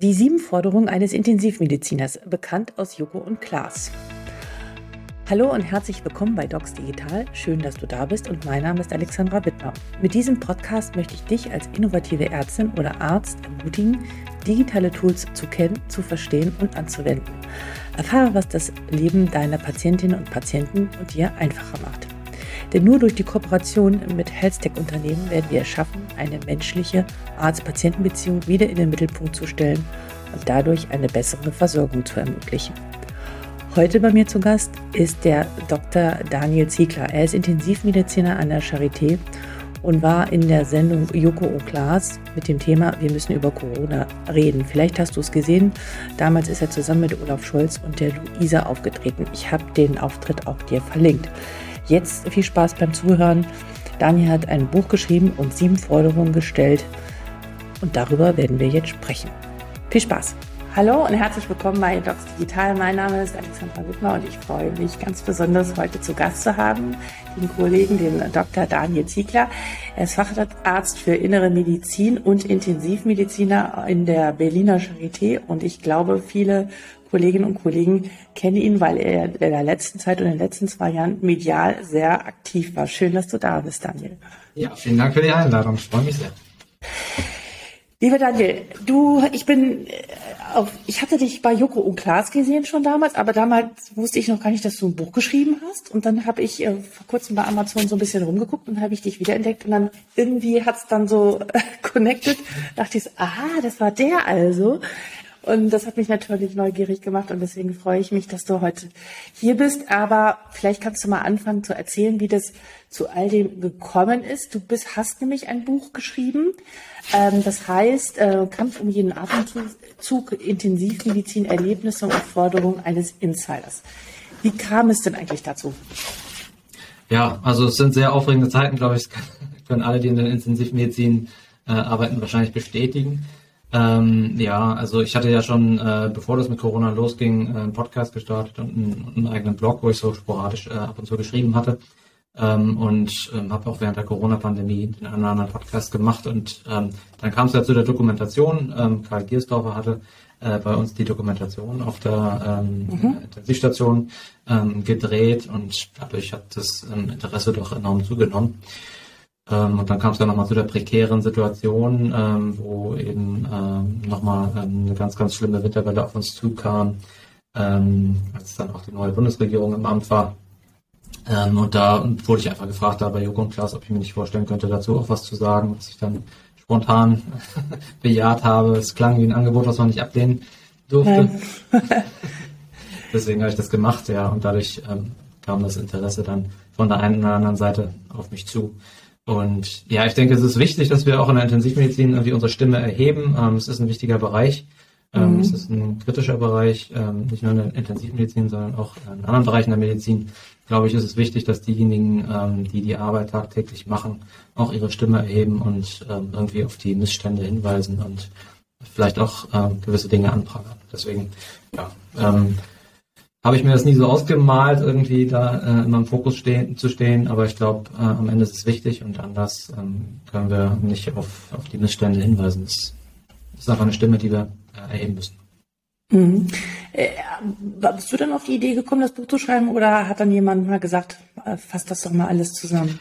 Die sieben Forderungen eines Intensivmediziners, bekannt aus Joko und Klaas. Hallo und herzlich willkommen bei Docs Digital. Schön, dass du da bist und mein Name ist Alexandra Wittmer. Mit diesem Podcast möchte ich dich als innovative Ärztin oder Arzt ermutigen, digitale Tools zu kennen, zu verstehen und anzuwenden. Erfahre, was das Leben deiner Patientinnen und Patienten und dir einfacher macht. Denn nur durch die Kooperation mit Health-Tech-Unternehmen werden wir es schaffen, eine menschliche Arzt-Patienten-Beziehung wieder in den Mittelpunkt zu stellen und dadurch eine bessere Versorgung zu ermöglichen. Heute bei mir zu Gast ist der Dr. Daniel Ziegler. Er ist Intensivmediziner an der Charité und war in der Sendung Joko und Klaas mit dem Thema Wir müssen über Corona reden. Vielleicht hast du es gesehen. Damals ist er zusammen mit Olaf Scholz und der Luisa aufgetreten. Ich habe den Auftritt auch dir verlinkt. Jetzt viel Spaß beim Zuhören. Daniel hat ein Buch geschrieben und sieben Forderungen gestellt. Und darüber werden wir jetzt sprechen. Viel Spaß! Hallo und herzlich willkommen bei Docs Digital. Mein Name ist Alexandra Wittmer und ich freue mich ganz besonders heute zu Gast zu haben, den Kollegen, den Dr. Daniel Ziegler. Er ist Facharzt für Innere Medizin und Intensivmediziner in der Berliner Charité und ich glaube, viele Kolleginnen und Kollegen kennen ihn, weil er in der letzten Zeit und in den letzten zwei Jahren medial sehr aktiv war. Schön, dass du da bist, Daniel. Ja, vielen Dank für die Einladung. Ich freue mich sehr. Lieber Daniel, du, ich bin äh, auf, ich hatte dich bei Joko und Klaas gesehen schon damals, aber damals wusste ich noch gar nicht, dass du ein Buch geschrieben hast. Und dann habe ich äh, vor kurzem bei Amazon so ein bisschen rumgeguckt und habe ich dich wiederentdeckt und dann irgendwie hat's dann so äh, connected. Dachte ich, aha, das war der also. Und das hat mich natürlich neugierig gemacht und deswegen freue ich mich, dass du heute hier bist. Aber vielleicht kannst du mal anfangen zu erzählen, wie das zu all dem gekommen ist. Du bist, hast nämlich ein Buch geschrieben. Ähm, das heißt, äh, Kampf um jeden Atemzug, Intensivmedizin, Erlebnisse und Forderungen eines Insiders. Wie kam es denn eigentlich dazu? Ja, also es sind sehr aufregende Zeiten, glaube ich, können alle, die in der Intensivmedizin äh, arbeiten, wahrscheinlich bestätigen. Ähm, ja, also ich hatte ja schon, äh, bevor das mit Corona losging, äh, einen Podcast gestartet und einen, einen, eigenen Blog, wo ich so sporadisch äh, ab und zu geschrieben hatte. Ähm, und ähm, habe auch während der Corona-Pandemie den einen oder anderen Podcast gemacht. Und ähm, dann kam es ja zu der Dokumentation. Ähm, Karl Giersdorfer hatte äh, bei uns die Dokumentation auf der ähm, mhm. Intensivstation ähm, gedreht und dadurch hat das ähm, Interesse doch enorm zugenommen. Ähm, und dann kam es ja nochmal zu der prekären Situation, ähm, wo eben ähm, nochmal ähm, eine ganz, ganz schlimme Winterwelle auf uns zukam, ähm, als dann auch die neue Bundesregierung im Amt war. Ähm, und da wurde ich einfach gefragt, da bei Joko und Klaas, ob ich mir nicht vorstellen könnte, dazu auch was zu sagen, was ich dann spontan bejaht habe. Es klang wie ein Angebot, was man nicht ablehnen durfte. Deswegen habe ich das gemacht, ja, und dadurch ähm, kam das Interesse dann von der einen oder anderen Seite auf mich zu. Und ja, ich denke, es ist wichtig, dass wir auch in der Intensivmedizin irgendwie unsere Stimme erheben. Ähm, es ist ein wichtiger Bereich. Ähm, mhm. Es ist ein kritischer Bereich, ähm, nicht nur in der Intensivmedizin, sondern auch in anderen Bereichen der Medizin. Glaube ich, ist es wichtig, dass diejenigen, ähm, die die Arbeit tagtäglich machen, auch ihre Stimme erheben und ähm, irgendwie auf die Missstände hinweisen und vielleicht auch ähm, gewisse Dinge anprangern. Deswegen, ja, habe ich mir das nie so ausgemalt, irgendwie da äh, immer im Fokus stehen, zu stehen, aber ich glaube, äh, am Ende ist es wichtig und anders ähm, können wir nicht auf, auf die Missstände hinweisen. Das ist einfach eine Stimme, die wir äh, erheben müssen. Mhm. Äh, bist du dann auf die Idee gekommen, das Buch zu schreiben oder hat dann jemand mal gesagt, äh, fass das doch mal alles zusammen?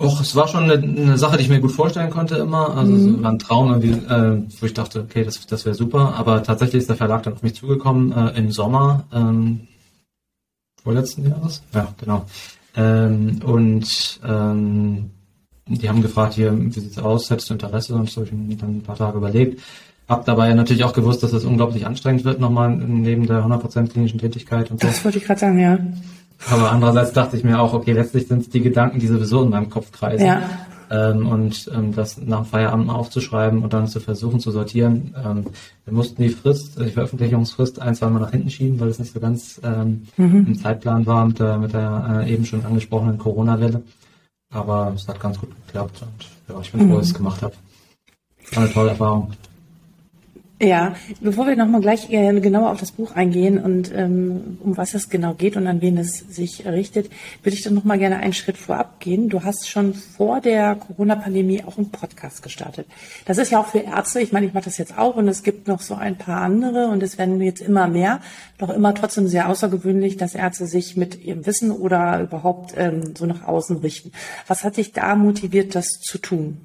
Och, es war schon eine, eine, Sache, die ich mir gut vorstellen konnte immer. Also mhm. es war ein Traum, äh, wo ich dachte, okay, das, das wäre super. Aber tatsächlich ist der Verlag dann auf mich zugekommen äh, im Sommer ähm, vorletzten Jahres. Ja, genau. Ähm, und ähm, die haben gefragt, hier, wie sieht's aus? Hättest du Interesse? Und so habe ich dann ein paar Tage überlegt. Hab dabei natürlich auch gewusst, dass es das unglaublich anstrengend wird, nochmal neben der 100% klinischen Tätigkeit und so. Das wollte ich gerade sagen, ja. Aber andererseits dachte ich mir auch, okay, letztlich sind es die Gedanken, die sowieso in meinem Kopf kreisen. Ja. Ähm, und ähm, das nach dem Feierabend mal aufzuschreiben und dann zu versuchen zu sortieren. Ähm, wir mussten die Frist, die Veröffentlichungsfrist ein, zwei Mal nach hinten schieben, weil es nicht so ganz ähm, mhm. im Zeitplan war mit der, mit der äh, eben schon angesprochenen Corona-Welle. Aber es hat ganz gut geklappt und ja, ich bin froh, dass ich es gemacht habe. War eine tolle Erfahrung. Ja, bevor wir nochmal gleich äh, genauer auf das Buch eingehen und ähm, um was es genau geht und an wen es sich richtet, würde ich dann nochmal gerne einen Schritt vorab gehen. Du hast schon vor der Corona-Pandemie auch einen Podcast gestartet. Das ist ja auch für Ärzte, ich meine, ich mache das jetzt auch und es gibt noch so ein paar andere und es werden jetzt immer mehr, doch immer trotzdem sehr außergewöhnlich, dass Ärzte sich mit ihrem Wissen oder überhaupt ähm, so nach außen richten. Was hat dich da motiviert, das zu tun?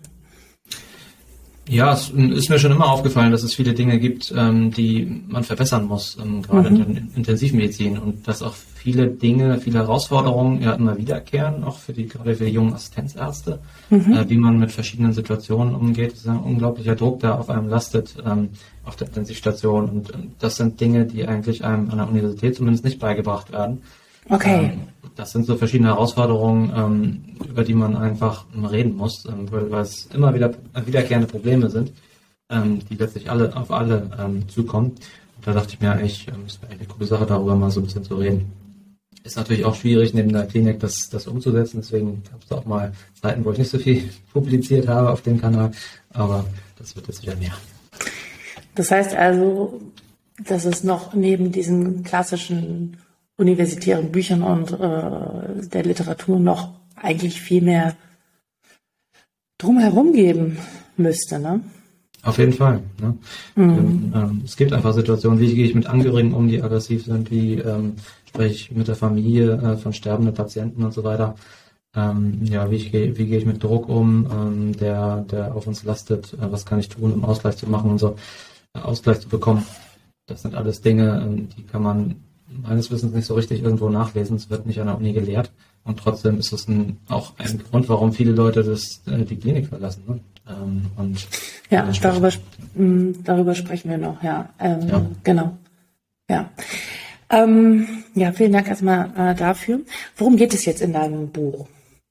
Ja, es ist mir schon immer aufgefallen, dass es viele Dinge gibt, ähm, die man verbessern muss, ähm, gerade mhm. in der Intensivmedizin und dass auch viele Dinge, viele Herausforderungen ja immer wiederkehren, auch für die gerade für die jungen Assistenzärzte, mhm. äh, wie man mit verschiedenen Situationen umgeht. Das ist ein unglaublicher Druck, der auf einem lastet ähm, auf der Intensivstation und das sind Dinge, die eigentlich einem an der Universität zumindest nicht beigebracht werden. Okay. Ähm, das sind so verschiedene Herausforderungen, ähm, über die man einfach reden muss, ähm, weil, weil es immer wieder wiederkehrende Probleme sind, ähm, die letztlich alle auf alle ähm, zukommen. Und da dachte ich mir, ich, ähm, es wäre eine coole Sache, darüber mal so ein bisschen zu reden. Ist natürlich auch schwierig, neben der Klinik das, das umzusetzen, deswegen gab es auch mal Zeiten, wo ich nicht so viel publiziert habe auf dem Kanal, aber das wird jetzt wieder mehr. Das heißt also, dass es noch neben diesen klassischen universitären Büchern und äh, der Literatur noch eigentlich viel mehr drumherum geben müsste, ne? Auf jeden Fall. Ne? Mhm. Ähm, es gibt einfach Situationen, wie gehe ich mit Angehörigen um, die aggressiv sind, wie ähm, spreche ich mit der Familie äh, von sterbenden Patienten und so weiter. Ähm, ja, wie, ich gehe, wie gehe ich mit Druck um, ähm, der, der auf uns lastet, äh, was kann ich tun, um Ausgleich zu machen und so, äh, Ausgleich zu bekommen. Das sind alles Dinge, ähm, die kann man meines Wissens nicht so richtig irgendwo nachlesen. Es wird nicht an der Uni gelehrt. Und trotzdem ist es ein, auch ein Grund, warum viele Leute das, äh, die Klinik verlassen. Ne? Ähm, und ja, darüber, mh, darüber sprechen wir noch, ja. Ähm, ja. Genau. Ja. Ähm, ja, vielen Dank erstmal äh, dafür. Worum geht es jetzt in deinem Buch?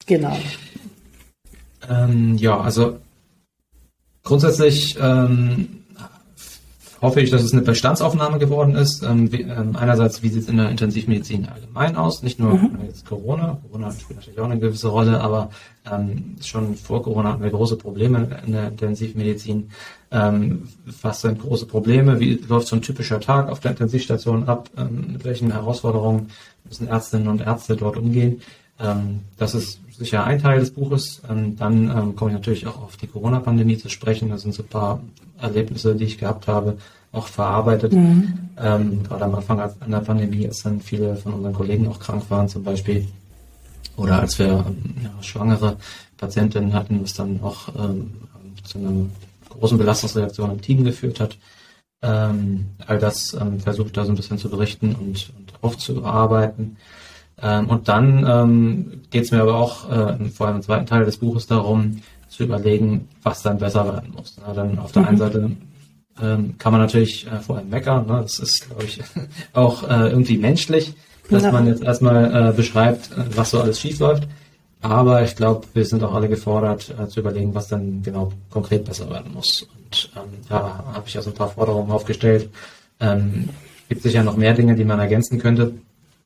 Genau. Ähm, ja, also grundsätzlich ähm, hoffe ich, dass es eine Bestandsaufnahme geworden ist. Ähm, wie, ähm, einerseits, wie sieht es in der Intensivmedizin allgemein aus? Nicht nur mhm. jetzt Corona. Corona spielt natürlich auch eine gewisse Rolle, aber ähm, schon vor Corona hatten wir große Probleme in der Intensivmedizin. Ähm, was sind große Probleme? Wie läuft so ein typischer Tag auf der Intensivstation ab? Ähm, mit welchen Herausforderungen müssen Ärztinnen und Ärzte dort umgehen? Ähm, das ist sicher ein Teil des Buches. Ähm, dann ähm, komme ich natürlich auch auf die Corona-Pandemie zu sprechen. Das sind so ein paar Erlebnisse, die ich gehabt habe, auch verarbeitet. Mhm. Gerade am Anfang an der Pandemie, als dann viele von unseren Kollegen auch krank waren zum Beispiel. Oder als wir ja, schwangere Patientinnen hatten, was dann auch ähm, zu einer großen Belastungsreaktion im Team geführt hat. Ähm, all das ähm, versuche ich da so ein bisschen zu berichten und, und aufzuarbeiten. Ähm, und dann ähm, geht es mir aber auch äh, vor allem im zweiten Teil des Buches darum, zu überlegen, was dann besser werden muss. Na, dann auf der mhm. einen Seite ähm, kann man natürlich äh, vor allem meckern. Ne? Das ist, glaube ich, auch äh, irgendwie menschlich, dass ja. man jetzt erstmal äh, beschreibt, äh, was so alles schief läuft. Aber ich glaube, wir sind auch alle gefordert, äh, zu überlegen, was dann genau konkret besser werden muss. Und ähm, da habe ich also ein paar Forderungen aufgestellt. Ähm, gibt sicher noch mehr Dinge, die man ergänzen könnte.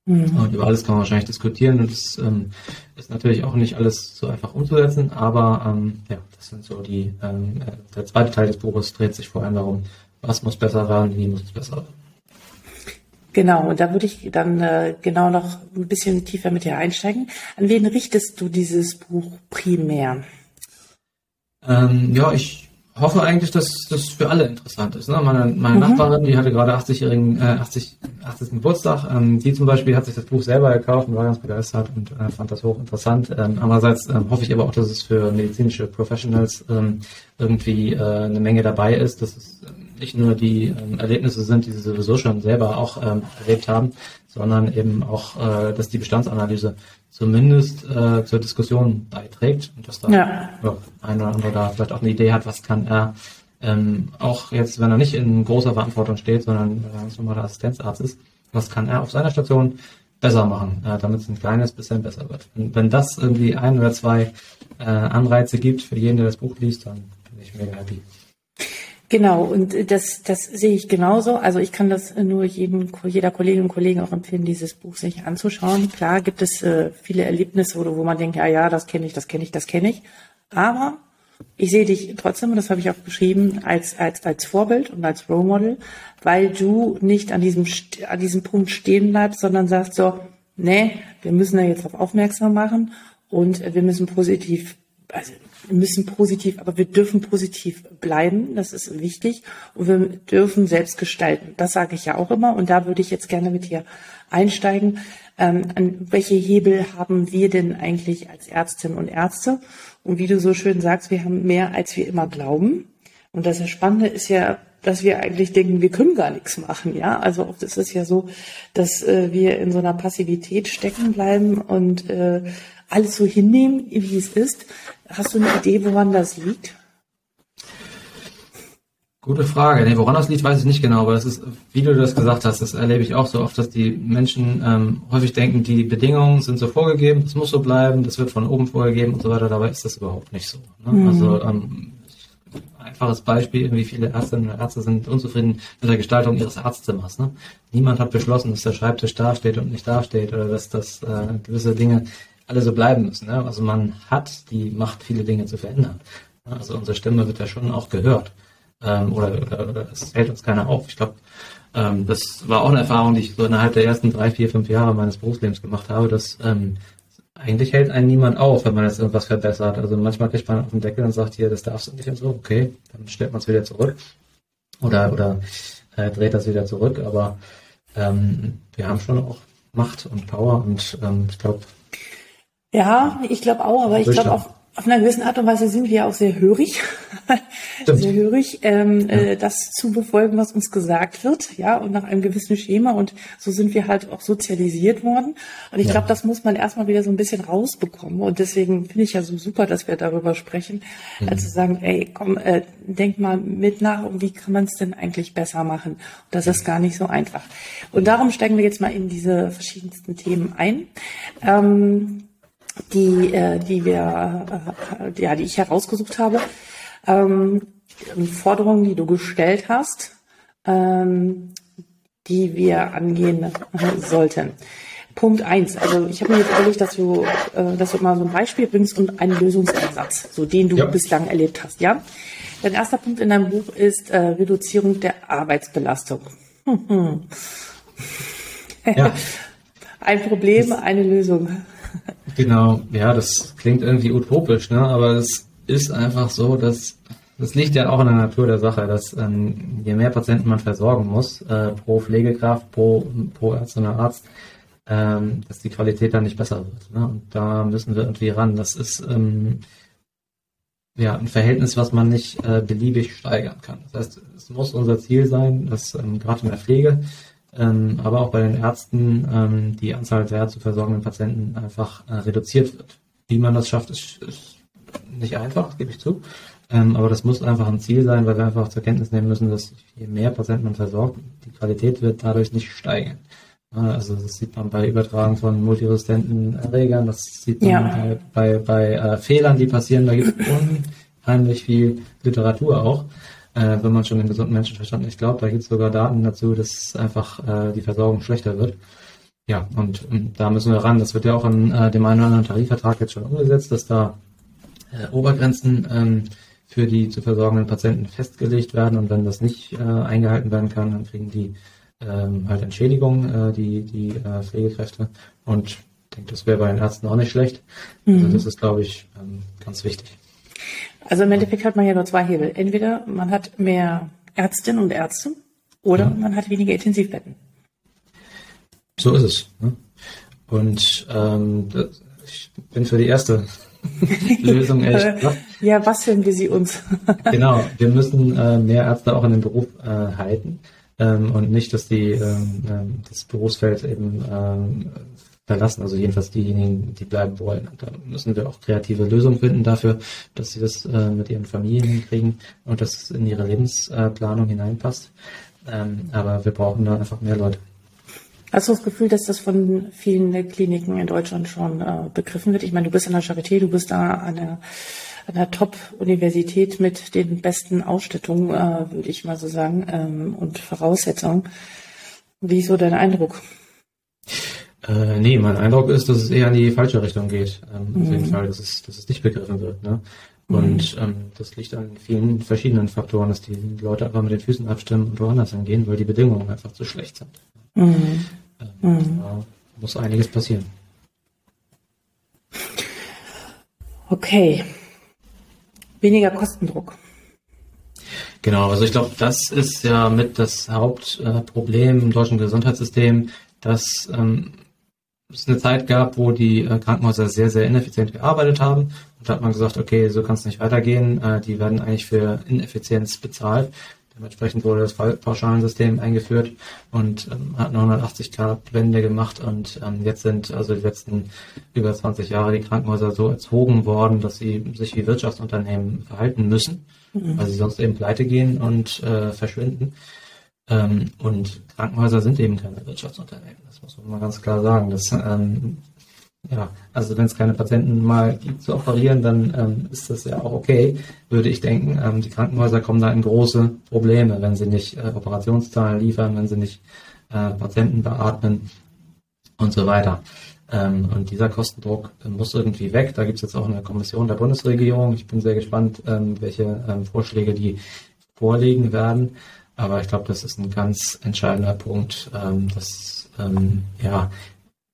Mhm. Und über alles kann man wahrscheinlich diskutieren. Und das ähm, ist natürlich auch nicht alles so einfach umzusetzen, aber ähm, ja, das sind so die, ähm, äh, der zweite Teil des Buches dreht sich vor allem darum, was muss besser werden, wie muss es besser werden. Genau, und da würde ich dann äh, genau noch ein bisschen tiefer mit dir einsteigen. An wen richtest du dieses Buch primär? Ähm, ja, ich hoffe eigentlich, dass das für alle interessant ist. Ne? Meine, meine mhm. Nachbarin, die hatte gerade 80-jährigen, äh, 80, 80. Geburtstag. Ähm, die zum Beispiel hat sich das Buch selber gekauft und war ganz begeistert und äh, fand das hochinteressant. Ähm, andererseits ähm, hoffe ich aber auch, dass es für medizinische Professionals ähm, irgendwie äh, eine Menge dabei ist, dass es ähm, nicht nur die ähm, Erlebnisse sind, die sie sowieso schon selber auch ähm, erlebt haben, sondern eben auch, äh, dass die Bestandsanalyse zumindest äh, zur Diskussion beiträgt und dass da ja. ein oder andere da vielleicht auch eine Idee hat, was kann er ähm, auch jetzt, wenn er nicht in großer Verantwortung steht, sondern äh, ganz normaler Assistenzarzt ist, was kann er auf seiner Station besser machen, äh, damit es ein kleines bisschen besser wird. Und wenn das irgendwie ein oder zwei äh, Anreize gibt für jeden, der das Buch liest, dann bin ich mega happy. Genau, und das, das sehe ich genauso. Also ich kann das nur jedem, jeder Kollegin und Kollegen auch empfehlen, dieses Buch sich anzuschauen. Klar gibt es äh, viele Erlebnisse, wo, wo man denkt, ja, ja, das kenne ich, das kenne ich, das kenne ich. Aber ich sehe dich trotzdem, und das habe ich auch geschrieben, als, als, als Vorbild und als Role Model, weil du nicht an diesem, an diesem Punkt stehen bleibst, sondern sagst so, nee, wir müssen da jetzt darauf aufmerksam machen und wir müssen positiv, also wir müssen positiv, aber wir dürfen positiv bleiben. Das ist wichtig. Und wir dürfen selbst gestalten. Das sage ich ja auch immer. Und da würde ich jetzt gerne mit dir einsteigen. Ähm, an welche Hebel haben wir denn eigentlich als Ärztinnen und Ärzte? Und wie du so schön sagst, wir haben mehr, als wir immer glauben. Und das Spannende ist ja, dass wir eigentlich denken, wir können gar nichts machen, ja. Also oft ist es ja so, dass äh, wir in so einer Passivität stecken bleiben und äh, alles so hinnehmen, wie es ist. Hast du eine Idee, woran das liegt? Gute Frage. Nee, woran das liegt, weiß ich nicht genau, aber das ist, wie du das gesagt hast, das erlebe ich auch so oft, dass die Menschen ähm, häufig denken, die Bedingungen sind so vorgegeben, das muss so bleiben, das wird von oben vorgegeben und so weiter, dabei ist das überhaupt nicht so. Ne? Mhm. Also ähm, einfaches Beispiel, wie viele Ärztinnen und Ärzte sind unzufrieden mit der Gestaltung ihres Arztzimmers. Ne? Niemand hat beschlossen, dass der Schreibtisch dasteht und nicht dasteht oder dass das äh, gewisse Dinge alle so bleiben müssen. Ne? Also man hat die Macht, viele Dinge zu verändern. Ne? Also unsere Stimme wird ja schon auch gehört. Ähm, oder, oder, oder es hält uns keiner auf. Ich glaube, ähm, das war auch eine Erfahrung, die ich so innerhalb der ersten drei, vier, fünf Jahre meines Berufslebens gemacht habe, dass ähm, eigentlich hält einen niemand auf, wenn man jetzt irgendwas verbessert. Also manchmal kriegt man auf den Deckel und sagt hier, das darfst du nicht und so, okay, dann stellt man es wieder zurück. Oder, oder äh, dreht das wieder zurück. Aber ähm, wir haben schon auch Macht und Power und ähm, ich glaube, ja, ich glaube auch, aber ich glaube auf, auf einer gewissen Art und Weise sind wir auch sehr hörig, sehr hörig, ähm, ja. äh, das zu befolgen, was uns gesagt wird, ja, und nach einem gewissen Schema. Und so sind wir halt auch sozialisiert worden. Und ich ja. glaube, das muss man erstmal wieder so ein bisschen rausbekommen. Und deswegen finde ich ja so super, dass wir darüber sprechen, mhm. also sagen, ey, komm, äh, denk mal mit nach, und wie kann man es denn eigentlich besser machen? Und das ist gar nicht so einfach. Und darum steigen wir jetzt mal in diese verschiedensten Themen ein. Ähm, die, äh, die wir, äh, ja, die ich herausgesucht habe. Ähm, Forderungen, die du gestellt hast, ähm, die wir angehen sollten. Punkt eins. Also ich habe mir jetzt überlegt, dass du, äh, dass du mal so ein Beispiel bringst und einen Lösungsansatz, so den du ja. bislang erlebt hast. Ja. Dein erster Punkt in deinem Buch ist äh, Reduzierung der Arbeitsbelastung. Ja. Ein Problem, eine Lösung. Genau, ja, das klingt irgendwie utopisch, ne? aber es ist einfach so, dass das liegt ja auch in der Natur der Sache, dass ähm, je mehr Patienten man versorgen muss, äh, pro Pflegekraft, pro, pro Arzt oder Arzt, ähm, dass die Qualität dann nicht besser wird. Ne? Und da müssen wir irgendwie ran. Das ist ähm, ja ein Verhältnis, was man nicht äh, beliebig steigern kann. Das heißt, es muss unser Ziel sein, dass ähm, gerade in der Pflege ähm, aber auch bei den Ärzten ähm, die Anzahl der zu versorgenden Patienten einfach äh, reduziert wird. Wie man das schafft, ist, ist nicht einfach, gebe ich zu. Ähm, aber das muss einfach ein Ziel sein, weil wir einfach zur Kenntnis nehmen müssen, dass je mehr Patienten man versorgt, die Qualität wird dadurch nicht steigen. Also das sieht man bei Übertragung von multiresistenten Erregern, das sieht man ja. bei, bei, bei äh, Fehlern, die passieren, da gibt es unheimlich viel Literatur auch äh, wenn man schon den gesunden Menschenverstand nicht glaubt. Da gibt es sogar Daten dazu, dass einfach äh, die Versorgung schlechter wird. Ja, und, und, da müssen wir ran. Das wird ja auch in äh, dem einen oder anderen Tarifvertrag jetzt schon umgesetzt, dass da äh, Obergrenzen ähm, für die zu versorgenden Patienten festgelegt werden. Und wenn das nicht äh, eingehalten werden kann, dann kriegen die ähm, halt Entschädigung, äh, die, die Pflegekräfte. Und ich denke, das wäre bei den Ärzten auch nicht schlecht. Also mhm. Also das ist, glaube ich, ähm, ganz wichtig. Also im Endeffekt hat man ja nur zwei Hebel. Entweder man hat mehr Ärztinnen und Ärzte oder ja. man hat weniger Intensivbetten. So ist es. Ne? Und ähm, ich bin für die erste Lösung echt. Ne? ja, was hören wir sie uns? genau, wir müssen äh, mehr Ärzte auch in den Beruf äh, halten ähm, und nicht, dass die ähm, ähm das Berufsfeld eben ähm, verlassen, also jedenfalls diejenigen, die bleiben wollen. Und da müssen wir auch kreative Lösungen finden dafür, dass sie das äh, mit ihren Familien hinkriegen und dass es in ihre Lebensplanung hineinpasst. Ähm, aber wir brauchen da einfach mehr Leute. Hast du das Gefühl, dass das von vielen Kliniken in Deutschland schon äh, begriffen wird? Ich meine, du bist an der Charité, du bist da an der, der Top-Universität mit den besten Ausstattungen, äh, würde ich mal so sagen, ähm, und Voraussetzungen. Wie ist so dein Eindruck? Äh, nee, mein Eindruck ist, dass es eher in die falsche Richtung geht. Ähm, mhm. Auf jeden mhm. Fall, dass es, dass es nicht begriffen wird. Ne? Und ähm, das liegt an vielen verschiedenen Faktoren, dass die Leute einfach mit den Füßen abstimmen und woanders hingehen, weil die Bedingungen einfach zu schlecht sind. Mhm. Ähm, mhm. Da muss einiges passieren. Okay. Weniger Kostendruck. Genau, also ich glaube, das ist ja mit das Hauptproblem im deutschen Gesundheitssystem, dass ähm, es eine Zeit gab, wo die äh, Krankenhäuser sehr, sehr ineffizient gearbeitet haben. Und da hat man gesagt, okay, so kann es nicht weitergehen. Äh, die werden eigentlich für Ineffizienz bezahlt. Dementsprechend wurde das Pauschalensystem eingeführt und ähm, hat eine 180-Grad-Wende gemacht. Und ähm, jetzt sind also die letzten über 20 Jahre die Krankenhäuser so erzogen worden, dass sie sich wie Wirtschaftsunternehmen verhalten müssen, mhm. weil sie sonst eben pleite gehen und äh, verschwinden. Ähm, und Krankenhäuser sind eben keine Wirtschaftsunternehmen. Das muss man mal ganz klar sagen. Das, ähm, ja, also wenn es keine Patienten mal gibt zu operieren, dann ähm, ist das ja auch okay, würde ich denken. Ähm, die Krankenhäuser kommen da in große Probleme, wenn sie nicht äh, Operationszahlen liefern, wenn sie nicht äh, Patienten beatmen und so weiter. Ähm, und dieser Kostendruck muss irgendwie weg. Da gibt es jetzt auch eine Kommission der Bundesregierung. Ich bin sehr gespannt, ähm, welche ähm, Vorschläge die vorlegen werden. Aber ich glaube, das ist ein ganz entscheidender Punkt, ähm, dass ähm, ja,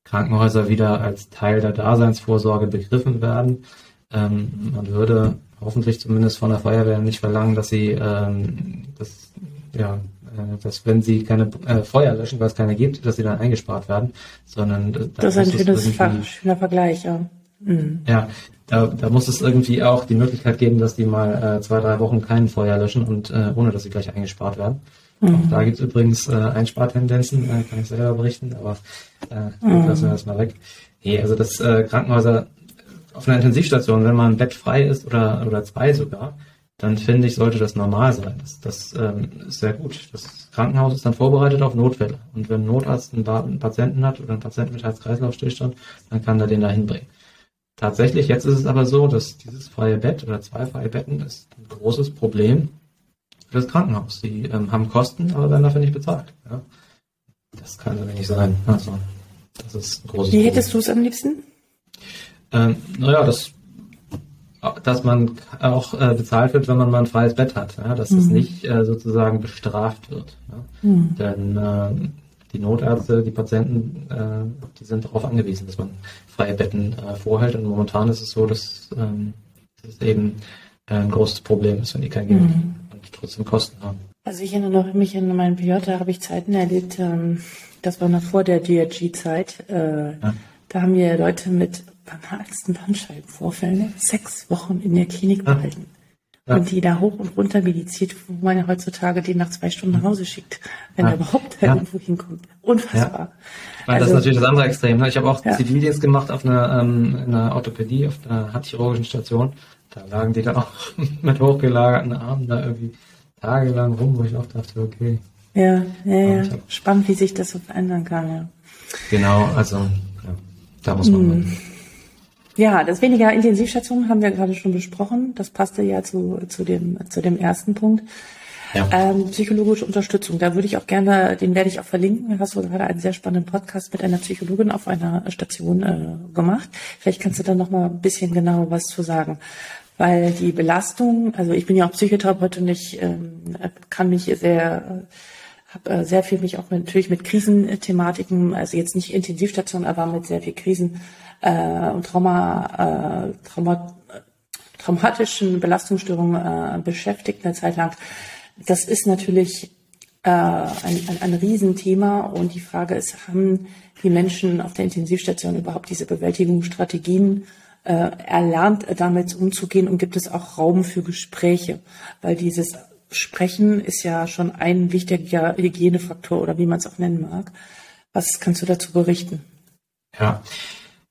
Krankenhäuser wieder als Teil der Daseinsvorsorge begriffen werden. Ähm, man würde hoffentlich zumindest von der Feuerwehr nicht verlangen, dass sie ähm, das, ja, äh, dass wenn sie keine äh, Feuer löschen, weil es keine gibt, dass sie dann eingespart werden, sondern da das ist ein schönes, schöner Vergleich, ja. Mhm. Ja, da, da muss es irgendwie auch die Möglichkeit geben, dass die mal äh, zwei, drei Wochen kein Feuer löschen und äh, ohne dass sie gleich eingespart werden. Mhm. Auch da gibt es übrigens äh, Einspartendenzen, äh, kann ich selber berichten, aber äh, mhm. lassen wir das mal weg. Nee, also das äh, Krankenhäuser auf einer Intensivstation, wenn man ein Bett frei ist oder, oder zwei sogar, dann finde ich, sollte das normal sein. Das, das ähm, ist sehr gut. Das Krankenhaus ist dann vorbereitet auf Notfälle. Und wenn ein Notarzt einen, einen Patienten hat oder einen Patienten mit Herz-Kreislauf-Stillstand, dann kann er den da hinbringen. Tatsächlich, jetzt ist es aber so, dass dieses freie Bett oder zwei freie Betten ist ein großes Problem für das Krankenhaus. Sie ähm, haben Kosten, aber werden dafür nicht bezahlt. Ja? Das kann so nicht sein. Also, das ist ein großes Wie hättest du es am liebsten? Ähm, naja, das, dass man auch äh, bezahlt wird, wenn man mal ein freies Bett hat. Ja? Dass mhm. es nicht äh, sozusagen bestraft wird. Ja? Mhm. Denn äh, die Notärzte, die Patienten, äh, die sind darauf angewiesen, dass man freie Betten äh, vorhält. Und momentan ist es so, dass ähm, es eben äh, ein großes Problem ist, wenn die kein Geld mhm. und trotzdem Kosten haben. Also ich erinnere noch mich an meinen PJ, da habe ich Zeiten erlebt, ähm, das war noch vor der DRG-Zeit. Äh, ja. Da haben wir Leute mit banalsten Bandscheibenvorfällen sechs Wochen in der Klinik behalten ja. und die da hoch und runter mediziert, wo man ja heutzutage den nach zwei Stunden nach Hause schickt, wenn er überhaupt irgendwo hinkommt. Unfassbar. Meine, also, das ist natürlich das andere Extrem. Ne? Ich habe auch Zivildienst gemacht auf einer, ähm, in einer Orthopädie, auf einer handchirurgischen Station. Da lagen die da auch mit hochgelagerten Armen da irgendwie tagelang rum, wo ich auch dachte, okay. Ja, ja, ja. Hab, Spannend, wie sich das so verändern kann, ja. Genau, also ja, da muss man. Hm. Ja, das weniger Intensivstationen haben wir gerade schon besprochen. Das passte ja zu, zu, dem, zu dem ersten Punkt. Ja. Ähm, psychologische Unterstützung, da würde ich auch gerne, den werde ich auch verlinken. Hast du gerade einen sehr spannenden Podcast mit einer Psychologin auf einer Station äh, gemacht. Vielleicht kannst du da noch mal ein bisschen genauer was zu sagen. Weil die Belastung, also ich bin ja auch Psychotherapeutin und ich ähm, kann mich sehr, habe äh, sehr viel mich auch mit, natürlich mit Krisenthematiken, also jetzt nicht Intensivstation, aber mit sehr viel Krisen äh, und Trauma, äh, Trauma, traumatischen Belastungsstörungen äh, beschäftigt eine Zeit lang. Das ist natürlich äh, ein, ein, ein Riesenthema und die Frage ist, haben die Menschen auf der Intensivstation überhaupt diese Bewältigungsstrategien äh, erlernt, damit umzugehen und gibt es auch Raum für Gespräche? Weil dieses Sprechen ist ja schon ein wichtiger Hygienefaktor oder wie man es auch nennen mag. Was kannst du dazu berichten? Ja,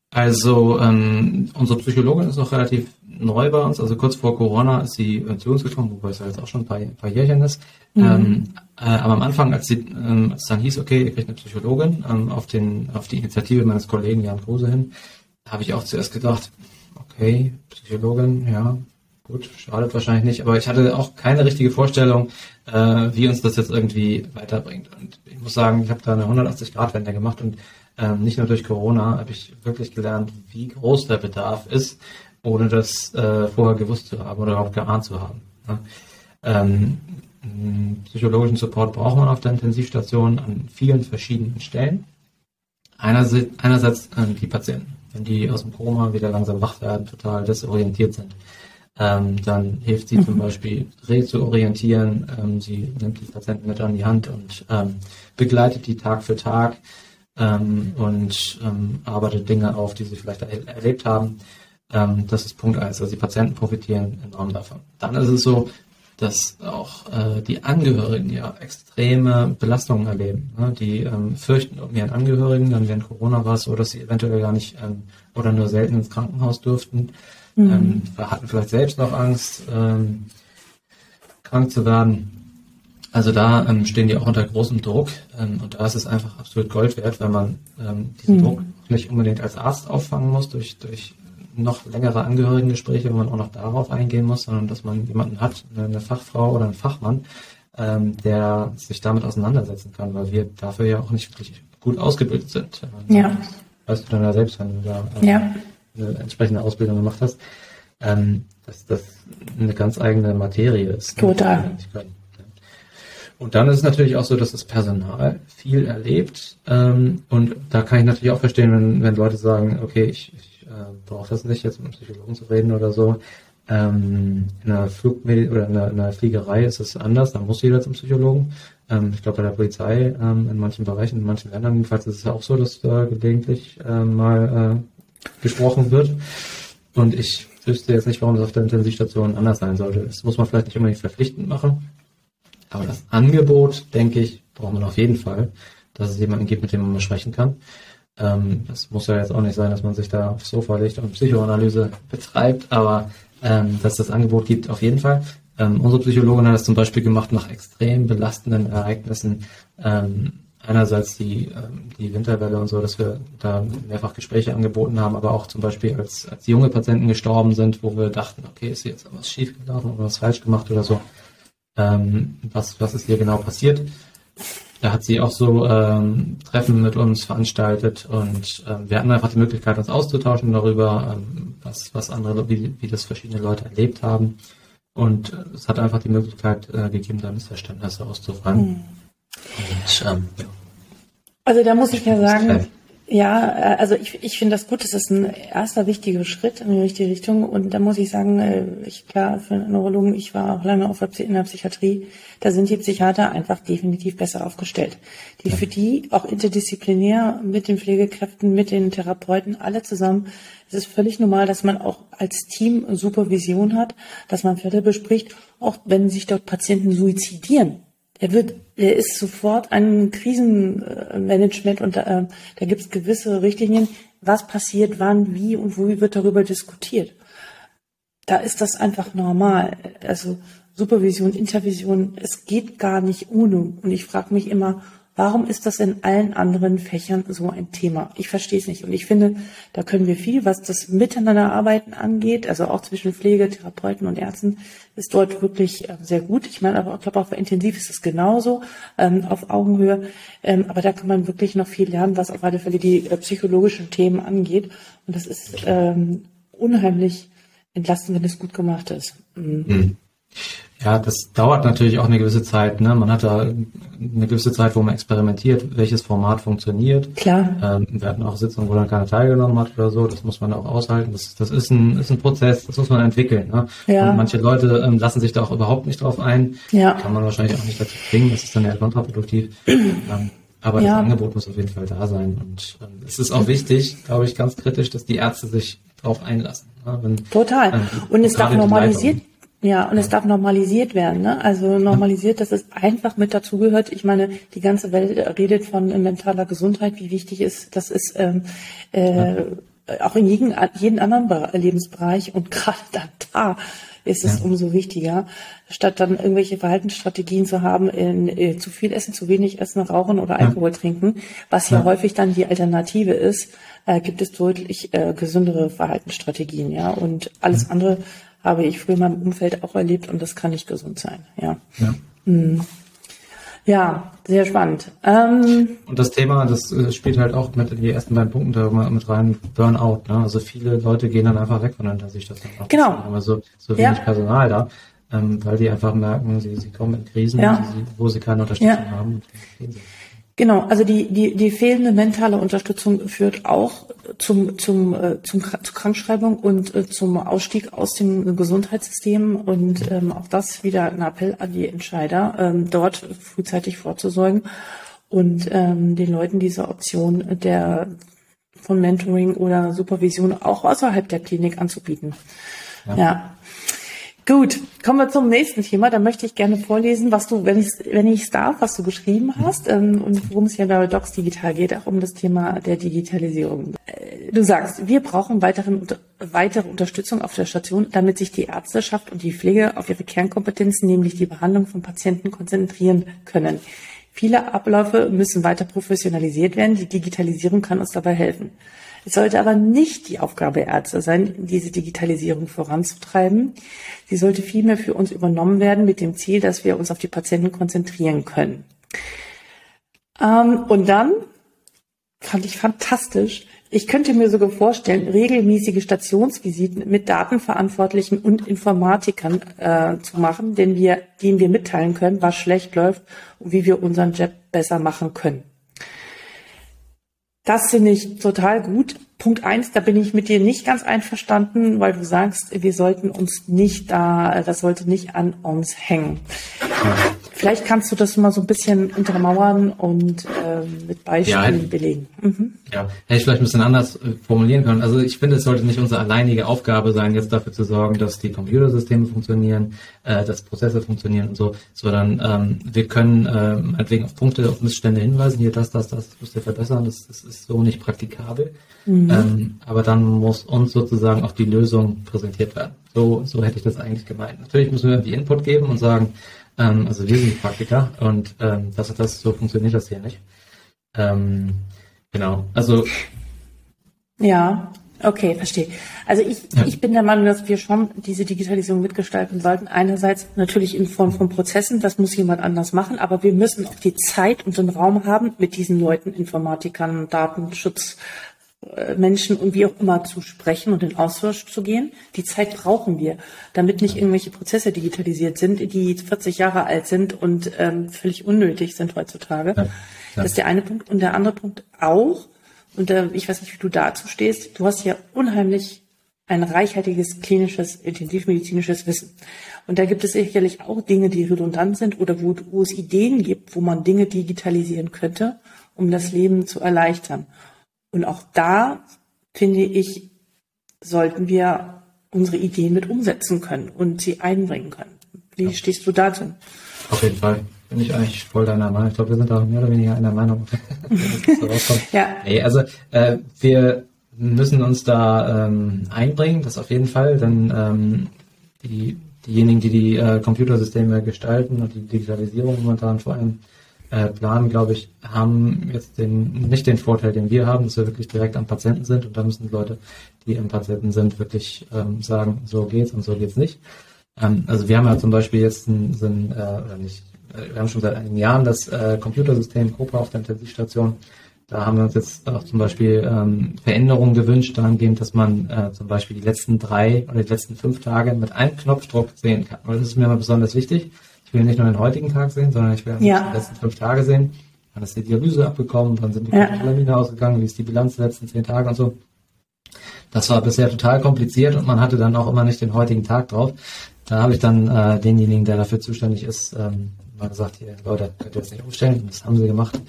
also ähm, unsere Psychologin ist noch relativ neu bei uns. Also kurz vor Corona ist sie äh, zu uns gekommen, wobei es ja jetzt auch schon ein paar, ein paar Jährchen ist. Mhm. Ähm, äh, aber am Anfang, als, sie, ähm, als es dann hieß, okay, ihr kriegt eine Psychologin, ähm, auf, den, auf die Initiative meines Kollegen Jan Kruse hin, habe ich auch zuerst gedacht, okay, Psychologin, ja, gut, schadet wahrscheinlich nicht. Aber ich hatte auch keine richtige Vorstellung, äh, wie uns das jetzt irgendwie weiterbringt. Und ich muss sagen, ich habe da eine 180-Grad-Wende gemacht und ähm, nicht nur durch Corona habe ich wirklich gelernt, wie groß der Bedarf ist ohne das äh, vorher gewusst zu haben oder überhaupt geahnt zu haben. Ne? Ähm, psychologischen Support braucht man auf der Intensivstation an vielen verschiedenen Stellen. Einerseits, einerseits äh, die Patienten, wenn die aus dem Koma wieder langsam wach werden, total desorientiert sind. Ähm, dann hilft sie mhm. zum Beispiel rezuorientieren. Ähm, sie nimmt die Patienten mit an die Hand und ähm, begleitet die Tag für Tag ähm, und ähm, arbeitet Dinge auf, die sie vielleicht er erlebt haben. Ähm, das ist Punkt eins. Also die Patienten profitieren enorm davon. Dann ist es so, dass auch äh, die Angehörigen ja extreme Belastungen erleben. Ne? Die ähm, fürchten um ihren Angehörigen, dann während Corona war es so, dass sie eventuell gar nicht ähm, oder nur selten ins Krankenhaus durften. Mhm. Ähm, hatten vielleicht selbst noch Angst, ähm, krank zu werden. Also da ähm, stehen die auch unter großem Druck ähm, und da ist es einfach absolut Gold wert, wenn man diesen mhm. Druck nicht unbedingt als Arzt auffangen muss durch, durch noch längere Angehörigengespräche, wo man auch noch darauf eingehen muss, sondern dass man jemanden hat, eine Fachfrau oder einen Fachmann, ähm, der sich damit auseinandersetzen kann, weil wir dafür ja auch nicht wirklich gut ausgebildet sind. Ja. Weißt du dann ja selbst, wenn du da ähm, ja. eine entsprechende Ausbildung gemacht hast, ähm, dass das eine ganz eigene Materie ist. Total. Und dann ist es natürlich auch so, dass das Personal viel erlebt. Ähm, und da kann ich natürlich auch verstehen, wenn, wenn Leute sagen, okay, ich, ich äh, braucht das nicht, jetzt mit einem Psychologen zu reden oder so. Ähm, in einer Flugmedi oder in einer, in einer, Fliegerei ist es anders, da muss jeder zum Psychologen. Ähm, ich glaube bei der Polizei ähm, in manchen Bereichen, in manchen Ländern jedenfalls ist es auch so, dass da gelegentlich äh, mal äh, gesprochen wird. Und ich wüsste jetzt nicht, warum das auf der Intensivstation anders sein sollte. Das muss man vielleicht nicht unbedingt verpflichtend machen. Aber das Angebot, denke ich, braucht man auf jeden Fall, dass es jemanden gibt, mit dem man sprechen kann. Ähm, das muss ja jetzt auch nicht sein, dass man sich da aufs Sofa legt und Psychoanalyse betreibt, aber ähm, dass das Angebot gibt, auf jeden Fall. Ähm, unsere Psychologin hat das zum Beispiel gemacht nach extrem belastenden Ereignissen. Ähm, einerseits die, ähm, die Winterwelle und so, dass wir da mehrfach Gespräche angeboten haben, aber auch zum Beispiel als, als junge Patienten gestorben sind, wo wir dachten, okay, ist hier jetzt was schief gelaufen oder was falsch gemacht oder so. Ähm, was, was ist hier genau passiert? Da hat sie auch so ähm, Treffen mit uns veranstaltet und ähm, wir hatten einfach die Möglichkeit, uns auszutauschen darüber, ähm, was, was andere, wie, wie das verschiedene Leute erlebt haben. Und äh, es hat einfach die Möglichkeit äh, gegeben, da Missverständnisse auszuräumen. Mhm. Und, ähm, ja. Also da muss ich ja sagen, ja, äh, also ich, ich finde das gut. Das ist ein erster wichtiger Schritt in die richtige Richtung. Und da muss ich sagen, äh, ich klar für Neurologen, ich war auch lange auf der, in der Psychiatrie, da sind die Psychiater einfach definitiv besser aufgestellt. Die für die auch interdisziplinär mit den Pflegekräften, mit den Therapeuten, alle zusammen. Es ist völlig normal, dass man auch als Team Supervision hat, dass man Fälle bespricht, auch wenn sich dort Patienten suizidieren er wird, er ist sofort ein Krisenmanagement und äh, da gibt es gewisse Richtlinien, was passiert, wann, wie und wo wird darüber diskutiert. Da ist das einfach normal. Also Supervision, Intervision, es geht gar nicht ohne. Und ich frage mich immer, Warum ist das in allen anderen Fächern so ein Thema? Ich verstehe es nicht. Und ich finde, da können wir viel, was das Miteinanderarbeiten angeht, also auch zwischen Pflege, Therapeuten und Ärzten, ist dort wirklich äh, sehr gut. Ich meine, aber ich glaube auch bei Intensiv ist es genauso, ähm, auf Augenhöhe. Ähm, aber da kann man wirklich noch viel lernen, was auf alle Fälle die äh, psychologischen Themen angeht. Und das ist ähm, unheimlich entlastend, wenn es gut gemacht ist. Mhm. Mhm. Ja, das dauert natürlich auch eine gewisse Zeit. Ne? Man hat da eine gewisse Zeit, wo man experimentiert, welches Format funktioniert. Klar. Ähm, wir hatten auch Sitzungen, wo dann keiner teilgenommen hat oder so. Das muss man auch aushalten. Das, das ist, ein, ist ein Prozess, das muss man entwickeln. Ne? Ja. Und manche Leute ähm, lassen sich da auch überhaupt nicht drauf ein. Ja. Kann man wahrscheinlich auch nicht dazu zwingen. Das ist dann eher kontraproduktiv. ähm, aber ja. das Angebot muss auf jeden Fall da sein. Und ähm, es ist auch wichtig, glaube ich, ganz kritisch, dass die Ärzte sich darauf einlassen. Ne? Wenn, Total. Ähm, und es darf normalisiert ja, und es darf normalisiert werden. Ne? Also normalisiert, dass es einfach mit dazugehört. Ich meine, die ganze Welt redet von mentaler Gesundheit, wie wichtig ist, das ist ähm, äh, auch in jeden, jeden anderen Lebensbereich und gerade dann da ist es ja. umso wichtiger, statt dann irgendwelche Verhaltensstrategien zu haben, in, äh, zu viel essen, zu wenig essen, rauchen oder Alkohol ja. trinken, was ja, ja, häufig dann die Alternative ist, äh, gibt es deutlich äh, gesündere Verhaltensstrategien, ja. Und alles andere habe ich früher in meinem Umfeld auch erlebt und das kann nicht gesund sein. Ja. ja. Mhm. Ja, sehr spannend. Ähm, und das Thema, das äh, spielt halt auch mit in die ersten beiden Punkte da mit rein, Burnout. Ne? Also viele Leute gehen dann einfach weg von hinter sich. Das dann genau. Aber so, so wenig ja. Personal da, ähm, weil die einfach merken, sie, sie kommen in Krisen, ja. sie, wo sie keine Unterstützung ja. haben. Genau, also die, die, die fehlende mentale Unterstützung führt auch zum, zum, äh, zum, zur Krankschreibung und äh, zum Ausstieg aus dem Gesundheitssystem und ähm, auch das wieder ein Appell an die Entscheider, ähm, dort frühzeitig vorzusorgen und ähm, den Leuten diese Option der von Mentoring oder Supervision auch außerhalb der Klinik anzubieten. ja. ja. Gut, kommen wir zum nächsten Thema. Da möchte ich gerne vorlesen, was du, wenn ich wenn darf, was du geschrieben hast ähm, und worum es ja bei Docs Digital geht, auch um das Thema der Digitalisierung. Äh, du sagst, wir brauchen weiteren, weitere Unterstützung auf der Station, damit sich die Ärzteschaft und die Pflege auf ihre Kernkompetenzen, nämlich die Behandlung von Patienten, konzentrieren können. Viele Abläufe müssen weiter professionalisiert werden. Die Digitalisierung kann uns dabei helfen. Es sollte aber nicht die Aufgabe Ärzte sein, diese Digitalisierung voranzutreiben. Sie sollte vielmehr für uns übernommen werden mit dem Ziel, dass wir uns auf die Patienten konzentrieren können. Ähm, und dann fand ich fantastisch. Ich könnte mir sogar vorstellen, regelmäßige Stationsvisiten mit Datenverantwortlichen und Informatikern äh, zu machen, denen wir, denen wir mitteilen können, was schlecht läuft und wie wir unseren Job besser machen können. Das finde ich total gut. Punkt eins, da bin ich mit dir nicht ganz einverstanden, weil du sagst, wir sollten uns nicht da, das sollte nicht an uns hängen. Vielleicht kannst du das mal so ein bisschen untermauern und äh, mit Beispielen ja, belegen. Mhm. Ja, hätte ich vielleicht ein bisschen anders äh, formulieren können. Also ich finde, es sollte nicht unsere alleinige Aufgabe sein, jetzt dafür zu sorgen, dass die Computersysteme funktionieren, äh, dass Prozesse funktionieren und so, sondern ähm, wir können äh, meinetwegen auf Punkte, auf Missstände hinweisen, hier das, das, das, das müsst ihr verbessern, das, das ist so nicht praktikabel. Mhm. Ähm, aber dann muss uns sozusagen auch die Lösung präsentiert werden. So, so hätte ich das eigentlich gemeint. Natürlich müssen wir irgendwie Input geben und sagen, ähm, also wir sind die Praktiker und ähm, das, das, so funktioniert das hier nicht. Ähm, genau, also ja, okay, verstehe. Also ich, ja. ich bin der Meinung, dass wir schon diese Digitalisierung mitgestalten sollten. Einerseits natürlich in Form von Prozessen, das muss jemand anders machen, aber wir müssen auch die Zeit und den Raum haben, mit diesen Leuten, Informatikern, Datenschutz, Menschen und wie auch immer zu sprechen und in Austausch zu gehen. Die Zeit brauchen wir, damit nicht irgendwelche Prozesse digitalisiert sind, die 40 Jahre alt sind und ähm, völlig unnötig sind heutzutage. Ja, ja. Das ist der eine Punkt. Und der andere Punkt auch, und äh, ich weiß nicht, wie du dazu stehst, du hast ja unheimlich ein reichhaltiges klinisches, intensivmedizinisches Wissen. Und da gibt es sicherlich auch Dinge, die redundant sind oder wo, wo es Ideen gibt, wo man Dinge digitalisieren könnte, um das Leben zu erleichtern. Und auch da, finde ich, sollten wir unsere Ideen mit umsetzen können und sie einbringen können. Wie ja. stehst du dazu? Auf jeden Fall. Bin ich eigentlich voll deiner Meinung. Ich glaube, wir sind da mehr oder weniger einer Meinung. ja. Nee, also äh, wir müssen uns da ähm, einbringen, das auf jeden Fall, denn ähm, die, diejenigen, die die äh, Computersysteme gestalten und die Digitalisierung momentan vor allem äh, planen, glaube ich, haben jetzt den, nicht den Vorteil, den wir haben, dass wir wirklich direkt am Patienten sind und da müssen die Leute, die am Patienten sind, wirklich ähm, sagen, so geht's und so geht's nicht. Ähm, also wir haben ja zum Beispiel jetzt ein, ein äh, oder nicht, äh, wir haben schon seit einigen Jahren das äh, Computersystem Copa auf der Intensivstation. Da haben wir uns jetzt auch zum Beispiel ähm, Veränderungen gewünscht, dahingehend, dass man äh, zum Beispiel die letzten drei oder die letzten fünf Tage mit einem Knopfdruck sehen kann. Und das ist mir mal besonders wichtig ich will nicht nur den heutigen Tag sehen, sondern ich will ja. die letzten fünf Tage sehen. Dann ist die Dialyse abgekommen, dann sind die ja. ausgegangen, wie ist die Bilanz der letzten zehn Tage und so. Das war bisher total kompliziert und man hatte dann auch immer nicht den heutigen Tag drauf. Da habe ich dann äh, denjenigen, der dafür zuständig ist, ähm, mal gesagt, hier, Leute, könnt ihr das nicht umstellen? Das haben sie gemacht.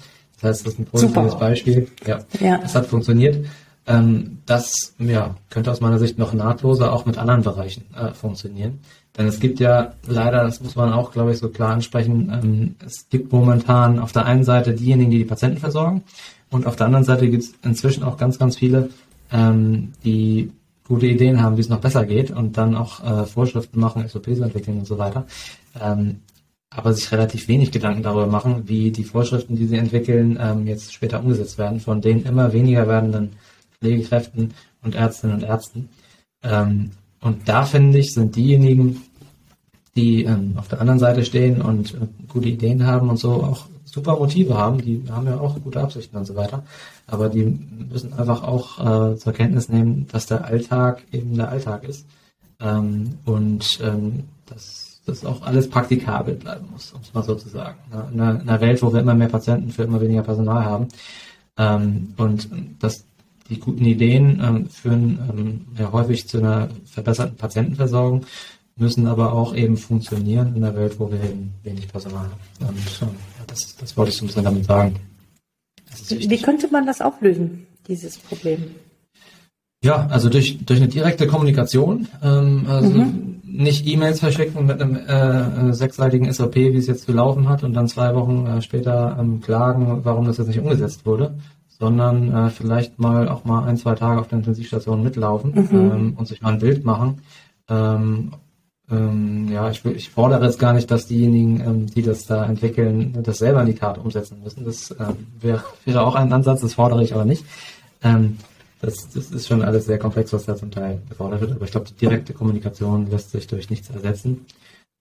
Das heißt, das ist ein positives Super. Beispiel. Ja, ja, das hat funktioniert. Ähm, das ja, könnte aus meiner Sicht noch nahtloser auch mit anderen Bereichen äh, funktionieren. Denn es gibt ja leider, das muss man auch, glaube ich, so klar ansprechen, ähm, es gibt momentan auf der einen Seite diejenigen, die die Patienten versorgen und auf der anderen Seite gibt es inzwischen auch ganz, ganz viele, ähm, die gute Ideen haben, wie es noch besser geht und dann auch äh, Vorschriften machen, SOPs entwickeln und so weiter. Ähm, aber sich relativ wenig Gedanken darüber machen, wie die Vorschriften, die sie entwickeln, ähm, jetzt später umgesetzt werden, von den immer weniger werdenden Pflegekräften und Ärztinnen und Ärzten. Ähm, und da finde ich, sind diejenigen, die ähm, auf der anderen Seite stehen und äh, gute Ideen haben und so auch super Motive haben, die haben ja auch gute Absichten und so weiter, aber die müssen einfach auch äh, zur Kenntnis nehmen, dass der Alltag eben der Alltag ist. Ähm, und ähm, dass das auch alles praktikabel bleiben muss, um es mal so zu sagen. In einer, in einer, Welt, wo wir immer mehr Patienten für immer weniger Personal haben. Ähm, und dass die guten Ideen ähm, führen ähm, ja häufig zu einer verbesserten Patientenversorgung müssen aber auch eben funktionieren in einer Welt, wo wir eben wenig Personal haben. Und ja, das, das wollte ich so ein bisschen damit sagen. Wie könnte man das auflösen, dieses Problem? Ja, also durch, durch eine direkte Kommunikation, ähm, also mhm. nicht E-Mails verschicken mit einem äh, sechsseitigen SOP, wie es jetzt zu laufen hat, und dann zwei Wochen äh, später ähm, klagen, warum das jetzt nicht umgesetzt wurde, sondern äh, vielleicht mal auch mal ein, zwei Tage auf der Intensivstation mitlaufen mhm. ähm, und sich mal ein Bild machen, ähm, ähm, ja, ich, ich fordere jetzt gar nicht, dass diejenigen, ähm, die das da entwickeln, das selber in die Tat umsetzen müssen. Das ähm, wäre, wäre auch ein Ansatz, das fordere ich aber nicht. Ähm, das, das ist schon alles sehr komplex, was da zum Teil gefordert wird, aber ich glaube, die direkte Kommunikation lässt sich durch nichts ersetzen.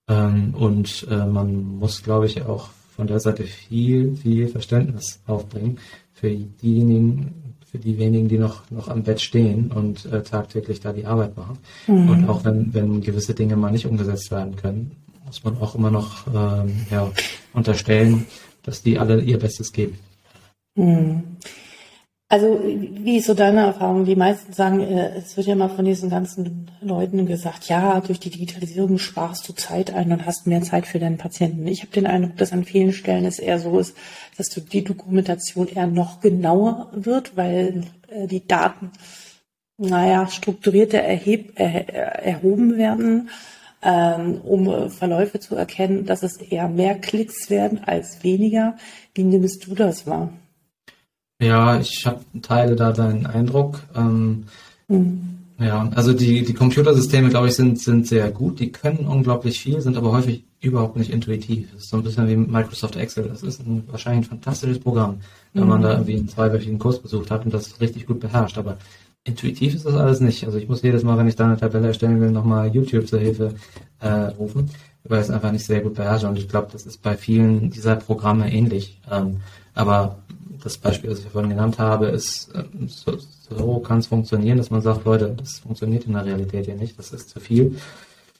Ähm, und äh, man muss, glaube ich, auch von der Seite viel, viel Verständnis aufbringen für diejenigen, für die wenigen, die noch, noch am Bett stehen und äh, tagtäglich da die Arbeit machen. Mhm. Und auch wenn, wenn gewisse Dinge mal nicht umgesetzt werden können, muss man auch immer noch ähm, ja, unterstellen, dass die alle ihr Bestes geben. Mhm. Also wie ist so deine Erfahrung? Die meisten sagen, äh, es wird ja mal von diesen ganzen Leuten gesagt, ja, durch die Digitalisierung sparst du Zeit ein und hast mehr Zeit für deinen Patienten. Ich habe den Eindruck, dass an vielen Stellen es eher so ist, dass die Dokumentation eher noch genauer wird, weil äh, die Daten, naja, strukturierter erheb, er, erhoben werden, ähm, um Verläufe zu erkennen, dass es eher mehr Klicks werden als weniger. Wie nimmst du das wahr? Ja, ich habe teile da deinen Eindruck. Ähm, mhm. Ja, also die, die Computersysteme, glaube ich, sind, sind sehr gut. Die können unglaublich viel, sind aber häufig überhaupt nicht intuitiv. Das ist so ein bisschen wie Microsoft Excel. Das ist ein, wahrscheinlich ein fantastisches Programm, wenn mhm. man da irgendwie einen zweiwöchigen Kurs besucht hat und das richtig gut beherrscht. Aber intuitiv ist das alles nicht. Also ich muss jedes Mal, wenn ich da eine Tabelle erstellen will, nochmal YouTube zur Hilfe äh, rufen, weil es einfach nicht sehr gut beherrscht. Und ich glaube, das ist bei vielen dieser Programme ähnlich. Ähm, aber das Beispiel, das ich vorhin genannt habe, ist, ähm, so, so kann es funktionieren, dass man sagt, Leute, das funktioniert in der Realität hier nicht, das ist zu viel.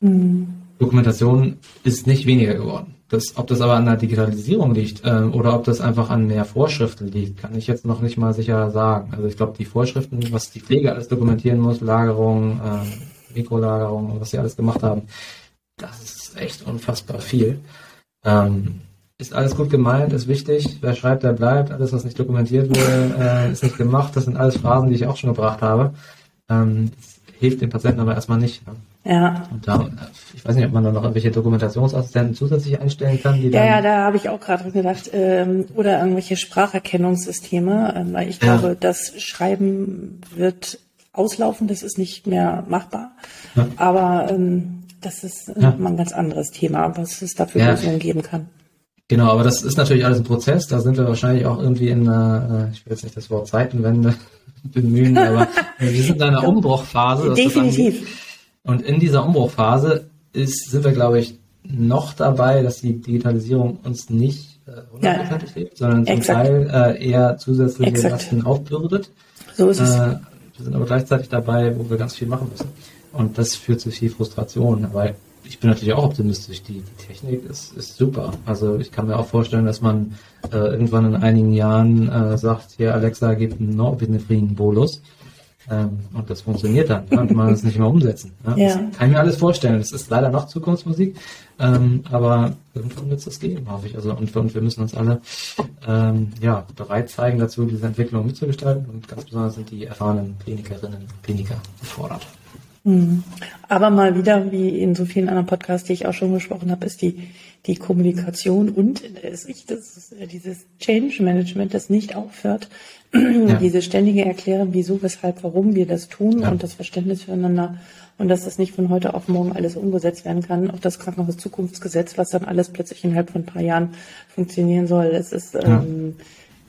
Mhm. Dokumentation ist nicht weniger geworden. Das, ob das aber an der Digitalisierung liegt ähm, oder ob das einfach an mehr Vorschriften liegt, kann ich jetzt noch nicht mal sicher sagen. Also ich glaube, die Vorschriften, was die Pflege alles dokumentieren muss, Lagerung, äh, Mikrolagerung, was sie alles gemacht haben, das ist echt unfassbar viel. Ähm, ist alles gut gemeint, ist wichtig. Wer schreibt, der bleibt. Alles, was nicht dokumentiert wurde, äh, ist nicht gemacht. Das sind alles Phrasen, die ich auch schon gebracht habe. Ähm, hilft dem Patienten aber erstmal nicht. Ne? Ja. Und da, ich weiß nicht, ob man da noch irgendwelche Dokumentationsassistenten zusätzlich einstellen kann. Die ja, ja, da habe ich auch gerade gedacht. Ähm, oder irgendwelche Spracherkennungssysteme. Ähm, weil ich ja. glaube, das Schreiben wird auslaufen. Das ist nicht mehr machbar. Ja. Aber ähm, das ist äh, ja. mal ein ganz anderes Thema, was es dafür. Lösungen geben kann. Genau, aber das ist natürlich alles ein Prozess. Da sind wir wahrscheinlich auch irgendwie in einer, äh, ich will jetzt nicht das Wort Zeitenwende bemühen, aber wir sind in einer Umbruchphase. Definitiv. Und in dieser Umbruchphase ist, sind wir, glaube ich, noch dabei, dass die Digitalisierung uns nicht äh, hundertprozentig ja, hilft, sondern zum exakt. Teil äh, eher zusätzliche exakt. Lasten aufbürdet. So ist es. Äh, wir sind aber gleichzeitig dabei, wo wir ganz viel machen müssen. Und das führt zu viel Frustration, weil ich bin natürlich auch optimistisch. Die, die Technik ist, ist super. Also ich kann mir auch vorstellen, dass man äh, irgendwann in einigen Jahren äh, sagt, hier Alexa gibt einen Norepinephrine-Bolus. Ähm, und das funktioniert dann. Ja, und man es nicht mehr umsetzen. Ja. ja. Das kann ich mir alles vorstellen. Das ist leider noch Zukunftsmusik. Ähm, aber irgendwann wird es das geben, hoffe ich. Also und, und wir müssen uns alle ähm, ja, bereit zeigen dazu, diese Entwicklung mitzugestalten. Und ganz besonders sind die erfahrenen Klinikerinnen und Kliniker gefordert. Mhm. Aber mal wieder, wie in so vielen anderen Podcasts, die ich auch schon gesprochen habe, ist die, die Kommunikation und das ist, das ist dieses Change Management, das nicht aufhört, ja. diese ständige Erklären, wieso, weshalb, warum wir das tun ja. und das Verständnis füreinander und dass das nicht von heute auf morgen alles umgesetzt werden kann. Auch das Krankenhaus-Zukunftsgesetz, was dann alles plötzlich innerhalb von ein paar Jahren funktionieren soll. Es ist, ja. ähm,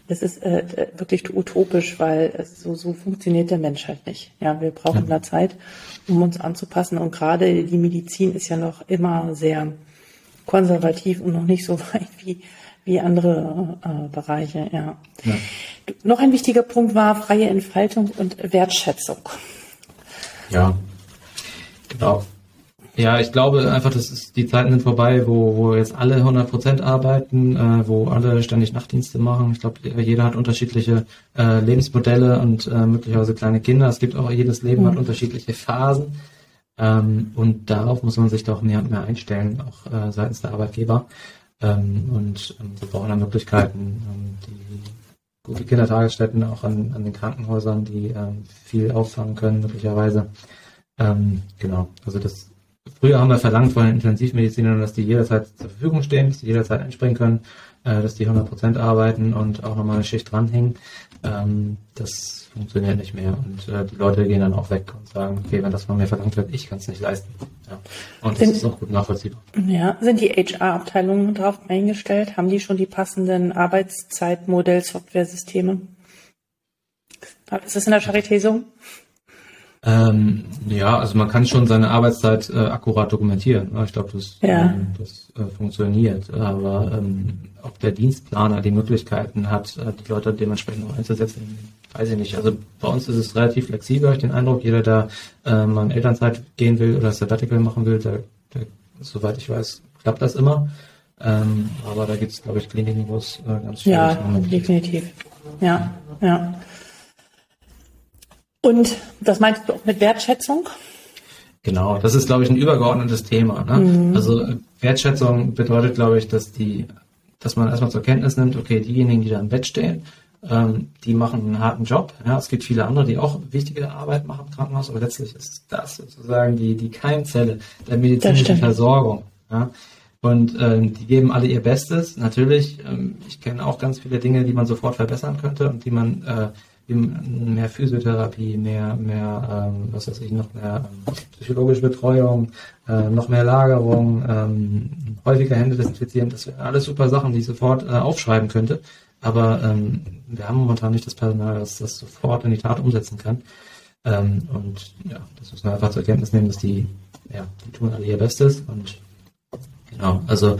Es ist äh, wirklich utopisch, weil es so, so funktioniert der Mensch halt nicht. Ja, wir brauchen ja. da Zeit, um uns anzupassen. Und gerade die Medizin ist ja noch immer sehr konservativ und noch nicht so weit wie, wie andere äh, Bereiche. Ja. ja. Noch ein wichtiger Punkt war freie Entfaltung und Wertschätzung. Ja, genau. Ja, ich glaube einfach, dass es, die Zeiten sind vorbei, wo, wo jetzt alle 100% arbeiten, äh, wo alle ständig Nachtdienste machen. Ich glaube, jeder hat unterschiedliche äh, Lebensmodelle und äh, möglicherweise kleine Kinder. Es gibt auch, jedes Leben mhm. hat unterschiedliche Phasen. Ähm, und darauf muss man sich doch mehr und mehr einstellen, auch äh, seitens der Arbeitgeber. Ähm, und ähm, wir brauchen da Möglichkeiten, ähm, die gute Kindertagesstätten auch an, an den Krankenhäusern, die ähm, viel auffangen können, möglicherweise. Ähm, genau, also das Früher haben wir verlangt von den Intensivmedizinern, dass die jederzeit zur Verfügung stehen, dass die jederzeit einspringen können, äh, dass die 100% arbeiten und auch nochmal eine Schicht dranhängen. Ähm, das funktioniert nicht mehr und äh, die Leute gehen dann auch weg und sagen, okay, wenn das von mir verlangt wird, ich kann es nicht leisten. Ja. Und sind, das ist auch gut nachvollziehbar. Ja, sind die HR-Abteilungen darauf eingestellt? Haben die schon die passenden Arbeitszeitmodell-Software-Systeme? Ist das in der Charité so? Ähm, ja, also man kann schon seine Arbeitszeit äh, akkurat dokumentieren. Ich glaube, das, ja. ähm, das äh, funktioniert. Aber ähm, ob der Dienstplaner die Möglichkeiten hat, äh, die Leute dementsprechend auch einzusetzen, weiß ich nicht. Also bei uns ist es relativ flexibel, habe ich den Eindruck. Jeder, der äh, mal in Elternzeit gehen will oder Sabbatical machen will, der, der, soweit ich weiß, klappt das immer. Ähm, aber da gibt es, glaube ich, Kliniken, wo es äh, ganz schwierig ist. Ja, definitiv. Ja, ja. Und das meinst du auch mit Wertschätzung? Genau, das ist, glaube ich, ein übergeordnetes Thema. Ne? Mhm. Also Wertschätzung bedeutet, glaube ich, dass die, dass man erstmal zur Kenntnis nimmt, okay, diejenigen, die da im Bett stehen, ähm, die machen einen harten Job. Ja, es gibt viele andere, die auch wichtige Arbeit machen im Krankenhaus, aber letztlich ist das sozusagen die, die Keimzelle der medizinischen Versorgung. Ja? Und ähm, die geben alle ihr Bestes. Natürlich, ähm, ich kenne auch ganz viele Dinge, die man sofort verbessern könnte und die man äh, mehr Physiotherapie, mehr, mehr, ähm, was weiß ich, noch mehr ähm, psychologische Betreuung, äh, noch mehr Lagerung, ähm, häufiger Hände desinfizieren, das wären alles super Sachen, die ich sofort äh, aufschreiben könnte. Aber ähm, wir haben momentan nicht das Personal, das das sofort in die Tat umsetzen kann. Ähm, und ja, das müssen wir einfach zur Kenntnis nehmen, dass die, ja, die tun alle ihr Bestes und genau, also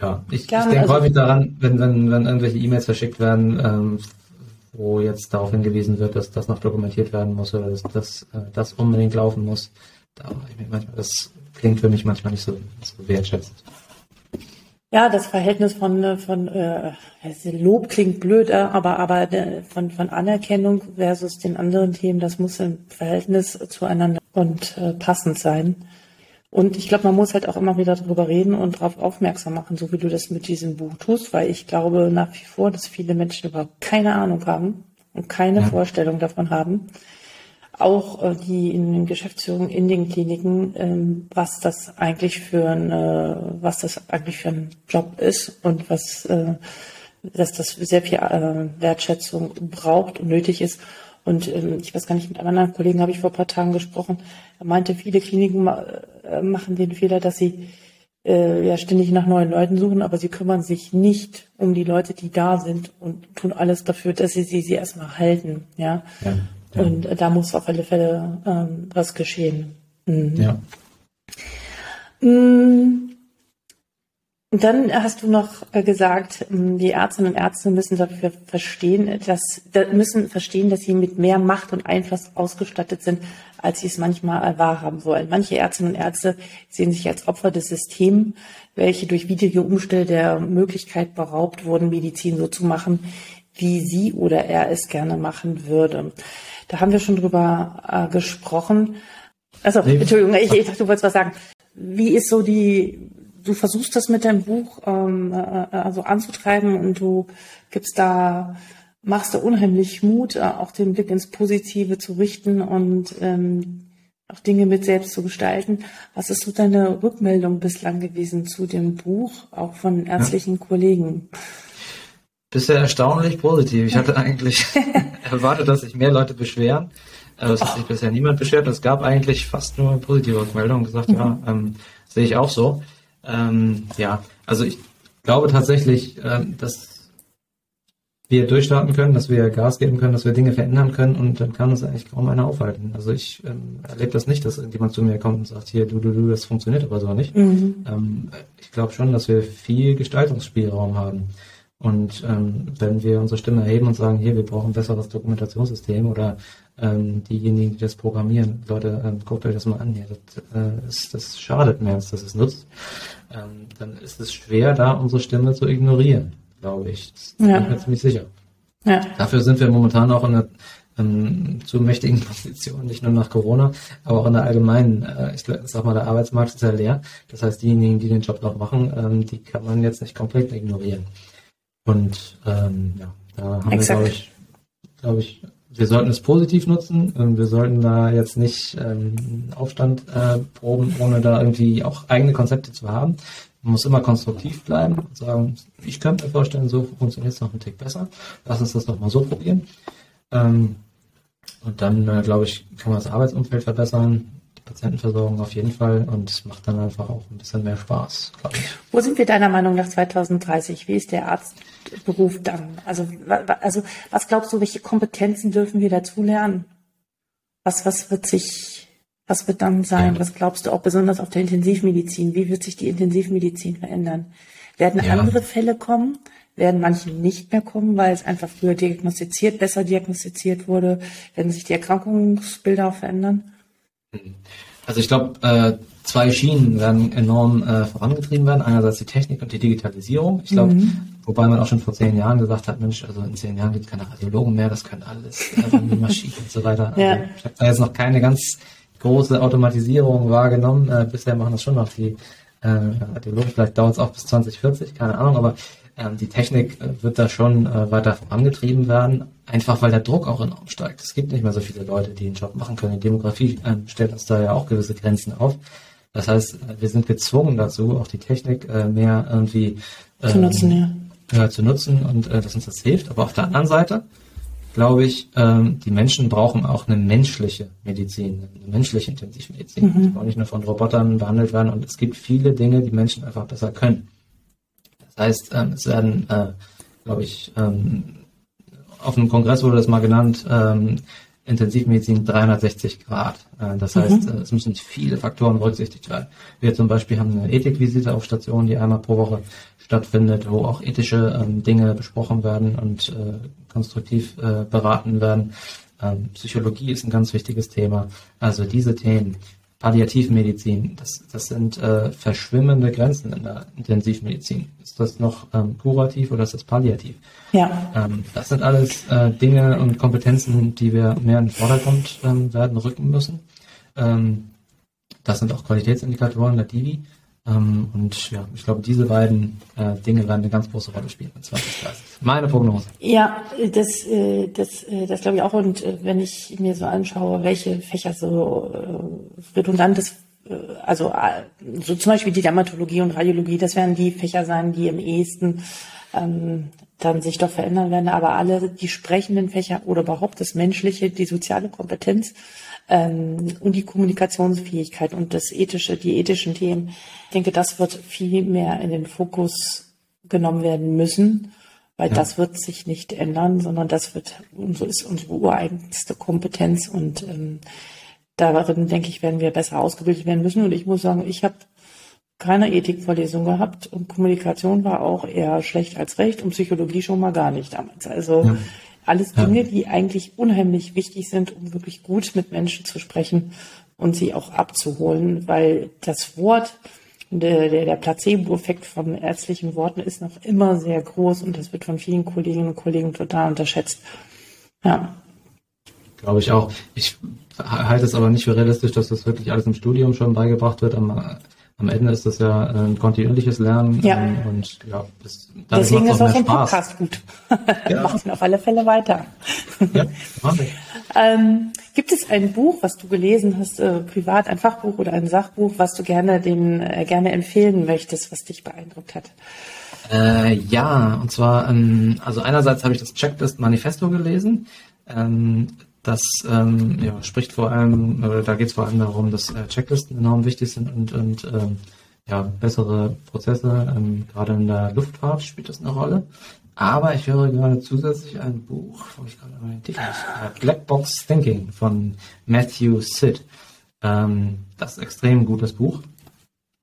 ja, ich, ich denke also, häufig daran, wenn, wenn, wenn irgendwelche E-Mails verschickt werden, ähm, wo jetzt darauf hingewiesen wird, dass das noch dokumentiert werden muss oder dass das, äh, das unbedingt laufen muss. Da manchmal, das klingt für mich manchmal nicht so, so wertschätzend. Ja, das Verhältnis von, äh, von äh, Lob klingt blöd, äh, aber, aber von, von Anerkennung versus den anderen Themen, das muss im Verhältnis zueinander und äh, passend sein. Und ich glaube, man muss halt auch immer wieder darüber reden und darauf aufmerksam machen, so wie du das mit diesem Buch tust, weil ich glaube nach wie vor, dass viele Menschen überhaupt keine Ahnung haben und keine ja. Vorstellung davon haben. Auch äh, die in den Geschäftsführungen in den Kliniken, ähm, was das eigentlich für ein, äh, was das eigentlich für ein Job ist und was, äh, dass das sehr viel Wertschätzung braucht und nötig ist. Und ähm, ich weiß gar nicht, mit einem anderen Kollegen habe ich vor ein paar Tagen gesprochen. Er meinte, viele Kliniken äh, machen den Fehler, dass sie äh, ja ständig nach neuen Leuten suchen, aber sie kümmern sich nicht um die Leute, die da sind und tun alles dafür, dass sie sie, sie erstmal halten. Ja. ja, ja. Und äh, da muss auf alle Fälle ähm, was geschehen. Mhm. Ja. Mhm. Und dann hast du noch äh, gesagt, ähm, die Ärztinnen und Ärzte müssen dafür verstehen, dass müssen verstehen, dass sie mit mehr Macht und Einfluss ausgestattet sind, als sie es manchmal wahrhaben wollen. Manche Ärztinnen und Ärzte sehen sich als Opfer des Systems, welche durch widrige Umstände der Möglichkeit beraubt wurden, Medizin so zu machen, wie sie oder er es gerne machen würde. Da haben wir schon drüber äh, gesprochen. Also, Entschuldigung, ich, ich dachte, du wolltest was sagen. Wie ist so die du versuchst das mit deinem Buch ähm, äh, äh, also anzutreiben und du gibst da, machst da unheimlich Mut, äh, auch den Blick ins Positive zu richten und ähm, auch Dinge mit selbst zu gestalten. Was ist so deine Rückmeldung bislang gewesen zu dem Buch, auch von ärztlichen ja. Kollegen? Bisher erstaunlich positiv. Ich hatte eigentlich erwartet, dass sich mehr Leute beschweren. Es hat sich bisher niemand beschwert. Es gab eigentlich fast nur positive Rückmeldungen. Gesagt, mhm. ja, ähm, sehe ich auch so. Ähm, ja, also ich glaube tatsächlich, ähm, dass wir durchstarten können, dass wir Gas geben können, dass wir Dinge verändern können und dann kann uns eigentlich kaum einer aufhalten. Also ich ähm, erlebe das nicht, dass irgendjemand zu mir kommt und sagt, hier, du, du, du, das funktioniert aber so nicht. Mhm. Ähm, ich glaube schon, dass wir viel Gestaltungsspielraum haben. Und ähm, wenn wir unsere Stimme erheben und sagen, hier, wir brauchen ein besseres Dokumentationssystem oder ähm, diejenigen, die das programmieren, Leute, ähm, guckt euch das mal an, hier, das, äh, ist, das schadet mehr, als dass es nutzt, ähm, dann ist es schwer, da unsere Stimme zu ignorieren glaube ich. Das ja. bin ich mir ziemlich sicher. Ja. Dafür sind wir momentan auch in einer ähm, zu mächtigen Position, nicht nur nach Corona, aber auch in der allgemeinen, äh, ich sag mal, der Arbeitsmarkt ist ja leer. Das heißt, diejenigen, die den Job noch machen, ähm, die kann man jetzt nicht komplett ignorieren. Und ähm, ja, da haben Exakt. wir, glaube ich, glaube ich, wir sollten es positiv nutzen. Ähm, wir sollten da jetzt nicht ähm, Aufstand äh, proben, ohne da irgendwie auch eigene Konzepte zu haben. Man muss immer konstruktiv bleiben und sagen, ich könnte mir vorstellen, so funktioniert es noch einen Tick besser. Lass uns das doch mal so probieren. Ähm, und dann, äh, glaube ich, kann man das Arbeitsumfeld verbessern, Patientenversorgung auf jeden Fall und es macht dann einfach auch ein bisschen mehr Spaß. Wo sind wir deiner Meinung nach 2030? Wie ist der Arztberuf dann? Also, also was glaubst du, welche Kompetenzen dürfen wir dazu lernen? Was, was wird sich was wird dann sein? Ja. Was glaubst du auch besonders auf der Intensivmedizin? Wie wird sich die Intensivmedizin verändern? Werden ja. andere Fälle kommen? Werden manche nicht mehr kommen, weil es einfach früher diagnostiziert, besser diagnostiziert wurde? Werden sich die Erkrankungsbilder auch verändern? Also ich glaube, äh, zwei Schienen werden enorm äh, vorangetrieben werden. Einerseits die Technik und die Digitalisierung. Ich glaube, mhm. wobei man auch schon vor zehn Jahren gesagt hat, Mensch, also in zehn Jahren gibt es keine Radiologen mehr, das können alles, äh, die Maschinen und so weiter. Ja. Also ich habe da jetzt noch keine ganz große Automatisierung wahrgenommen. Äh, bisher machen das schon noch die äh, Radiologen, vielleicht dauert es auch bis 2040, keine Ahnung, aber ähm, die Technik äh, wird da schon äh, weiter vorangetrieben werden, einfach weil der Druck auch enorm steigt. Es gibt nicht mehr so viele Leute, die einen Job machen können. Die Demografie äh, stellt uns da ja auch gewisse Grenzen auf. Das heißt, äh, wir sind gezwungen dazu, auch die Technik äh, mehr irgendwie zu nutzen, ja. Ja, zu nutzen und äh, dass uns das hilft. Aber auf der anderen Seite glaube ich, ähm, die Menschen brauchen auch eine menschliche Medizin, eine menschliche Intensivmedizin. Mhm. Die wollen nicht nur von Robotern behandelt werden und es gibt viele Dinge, die Menschen einfach besser können. Das heißt, ähm, es werden, äh, glaube ich, ähm, auf einem Kongress wurde das mal genannt, ähm, Intensivmedizin 360 Grad. Äh, das heißt, mhm. Es müssen viele Faktoren berücksichtigt werden. Wir zum Beispiel haben eine Ethikvisite auf Station, die einmal pro Woche stattfindet, wo auch ethische ähm, Dinge besprochen werden und äh, konstruktiv äh, beraten werden. Ähm, Psychologie ist ein ganz wichtiges Thema. Also diese Themen, Palliativmedizin, das, das sind äh, verschwimmende Grenzen in der Intensivmedizin. Ist das noch ähm, kurativ oder ist das palliativ? Ja. Ähm, das sind alles äh, Dinge und Kompetenzen, die wir mehr in den Vordergrund ähm, werden rücken müssen. Ähm, das sind auch Qualitätsindikatoren der Divi. Ähm, und ja, ich glaube, diese beiden äh, Dinge werden eine ganz große Rolle spielen in 2030. Meine Prognose. Ja, das, äh, das, äh, das glaube ich auch. Und äh, wenn ich mir so anschaue, welche Fächer so äh, redundantes äh, also so zum Beispiel die Dermatologie und Radiologie, das werden die Fächer sein, die im ehesten ähm, dann sich doch verändern werden. Aber alle die sprechenden Fächer oder überhaupt das Menschliche, die soziale Kompetenz, ähm, und die Kommunikationsfähigkeit und das ethische, die ethischen Themen. Ich denke, das wird viel mehr in den Fokus genommen werden müssen, weil ja. das wird sich nicht ändern, sondern das wird, und so ist unsere ureigenste Kompetenz und ähm, darin, denke ich, werden wir besser ausgebildet werden müssen. Und ich muss sagen, ich habe keine Ethikvorlesung gehabt und Kommunikation war auch eher schlecht als recht und Psychologie schon mal gar nicht damals. Also ja. Alles Dinge, ja. die eigentlich unheimlich wichtig sind, um wirklich gut mit Menschen zu sprechen und sie auch abzuholen, weil das Wort, der, der, der Placebo-Effekt von ärztlichen Worten ist noch immer sehr groß und das wird von vielen Kolleginnen und Kollegen total unterschätzt. Ja. Glaube ich auch. Ich halte es aber nicht für realistisch, dass das wirklich alles im Studium schon beigebracht wird. Am Ende ist das ja ein kontinuierliches Lernen. Ja. Ähm, und ja, das, Deswegen ist auch so ein Podcast gut. Ja. Macht auf alle Fälle weiter. Ja, ähm, gibt es ein Buch, was du gelesen hast, äh, privat, ein Fachbuch oder ein Sachbuch, was du gerne den äh, gerne empfehlen möchtest, was dich beeindruckt hat? Äh, ja, und zwar, ähm, also einerseits habe ich das Checklist Manifesto gelesen. Ähm, das ähm, ja, spricht vor allem, oder da geht es vor allem darum, dass äh, Checklisten enorm wichtig sind und, und ähm, ja, bessere Prozesse, ähm, gerade in der Luftfahrt spielt das eine Rolle. aber ich höre gerade zusätzlich ein Buch, wo ich gerade den Titel nicht, Black Box Thinking von Matthew Sid. Ähm, das ist ein extrem gutes Buch.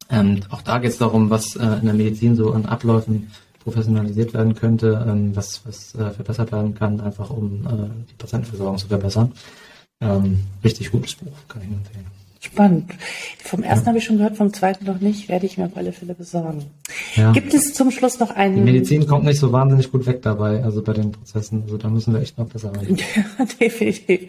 Ähm, auch da geht es darum, was äh, in der Medizin so an Abläufen professionalisiert werden könnte, ähm, was, was äh, verbessert werden kann, einfach um äh, die Patientenversorgung zu verbessern. Ähm, richtig gutes Buch, kann ich nur empfehlen. Spannend. Vom ersten ja. habe ich schon gehört, vom zweiten noch nicht, werde ich mir auf alle Fälle besorgen. Ja. Gibt es zum Schluss noch einen. Die Medizin kommt nicht so wahnsinnig gut weg dabei, also bei den Prozessen. Also da müssen wir echt noch besser werden. Ja, definitiv.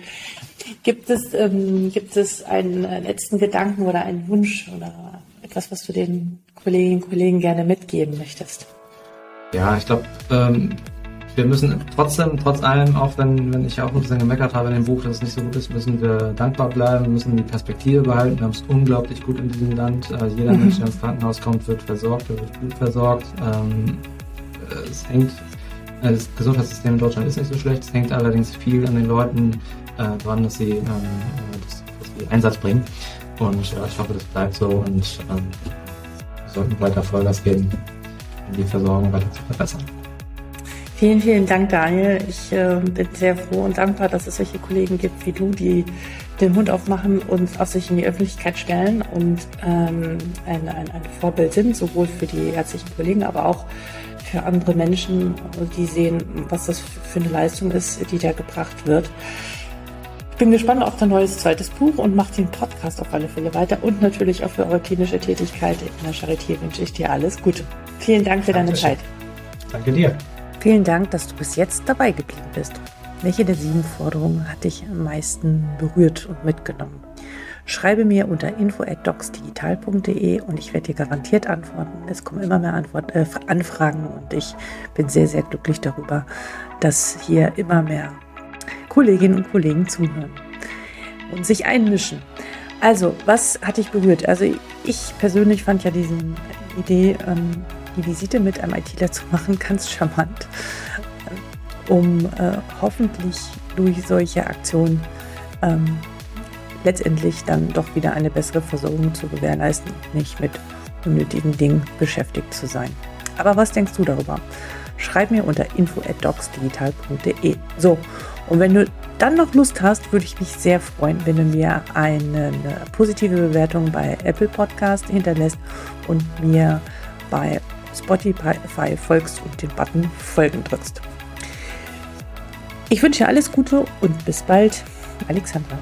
Gibt es, ähm, gibt es einen letzten Gedanken oder einen Wunsch oder etwas, was du den Kolleginnen und Kollegen gerne mitgeben möchtest? Ja, ich glaube, ähm, wir müssen trotzdem, trotz allem, auch wenn, wenn ich auch ein bisschen gemeckert habe in dem Buch, dass es nicht so gut ist, müssen wir dankbar bleiben, müssen die Perspektive behalten. Wir haben es unglaublich gut in diesem Land. Äh, jeder mhm. Mensch, der ins Krankenhaus kommt, wird versorgt, wird gut versorgt. Ähm, es hängt, äh, das Gesundheitssystem in Deutschland ist nicht so schlecht. Es hängt allerdings viel an den Leuten äh, dran, dass sie, ähm, dass, dass sie Einsatz bringen. Und ja, ich hoffe, das bleibt so und ähm, wir sollten weiter Vollgas geben, die Versorgung weiter zu verbessern. Vielen, vielen Dank, Daniel. Ich äh, bin sehr froh und dankbar, dass es solche Kollegen gibt wie du, die den Mund aufmachen und auch sich in die Öffentlichkeit stellen und ähm, ein, ein, ein Vorbild sind, sowohl für die ärztlichen Kollegen, aber auch für andere Menschen, die sehen, was das für eine Leistung ist, die da gebracht wird bin gespannt auf dein neues zweites Buch und mach den Podcast auf alle Fälle weiter und natürlich auch für eure klinische Tätigkeit in der Charité wünsche ich dir alles Gute. Vielen Dank für deine Zeit. Danke dir. Vielen Dank, dass du bis jetzt dabei geblieben bist. Welche der sieben Forderungen hat dich am meisten berührt und mitgenommen? Schreibe mir unter info@docsdigital.de und ich werde dir garantiert antworten. Es kommen immer mehr Antwort, äh, Anfragen und ich bin sehr, sehr glücklich darüber, dass hier immer mehr Kolleginnen und Kollegen zuhören und sich einmischen. Also, was hat dich berührt? Also, ich persönlich fand ja diese Idee, ähm, die Visite mit einem ITler zu machen, ganz charmant, um äh, hoffentlich durch solche Aktionen ähm, letztendlich dann doch wieder eine bessere Versorgung zu gewährleisten und nicht mit unnötigen Dingen beschäftigt zu sein. Aber was denkst du darüber? Schreib mir unter info@docsdigital.de. So, und wenn du dann noch Lust hast, würde ich mich sehr freuen, wenn du mir eine positive Bewertung bei Apple Podcast hinterlässt und mir bei Spotify folgst und den Button Folgen drückst. Ich wünsche dir alles Gute und bis bald, Alexandra.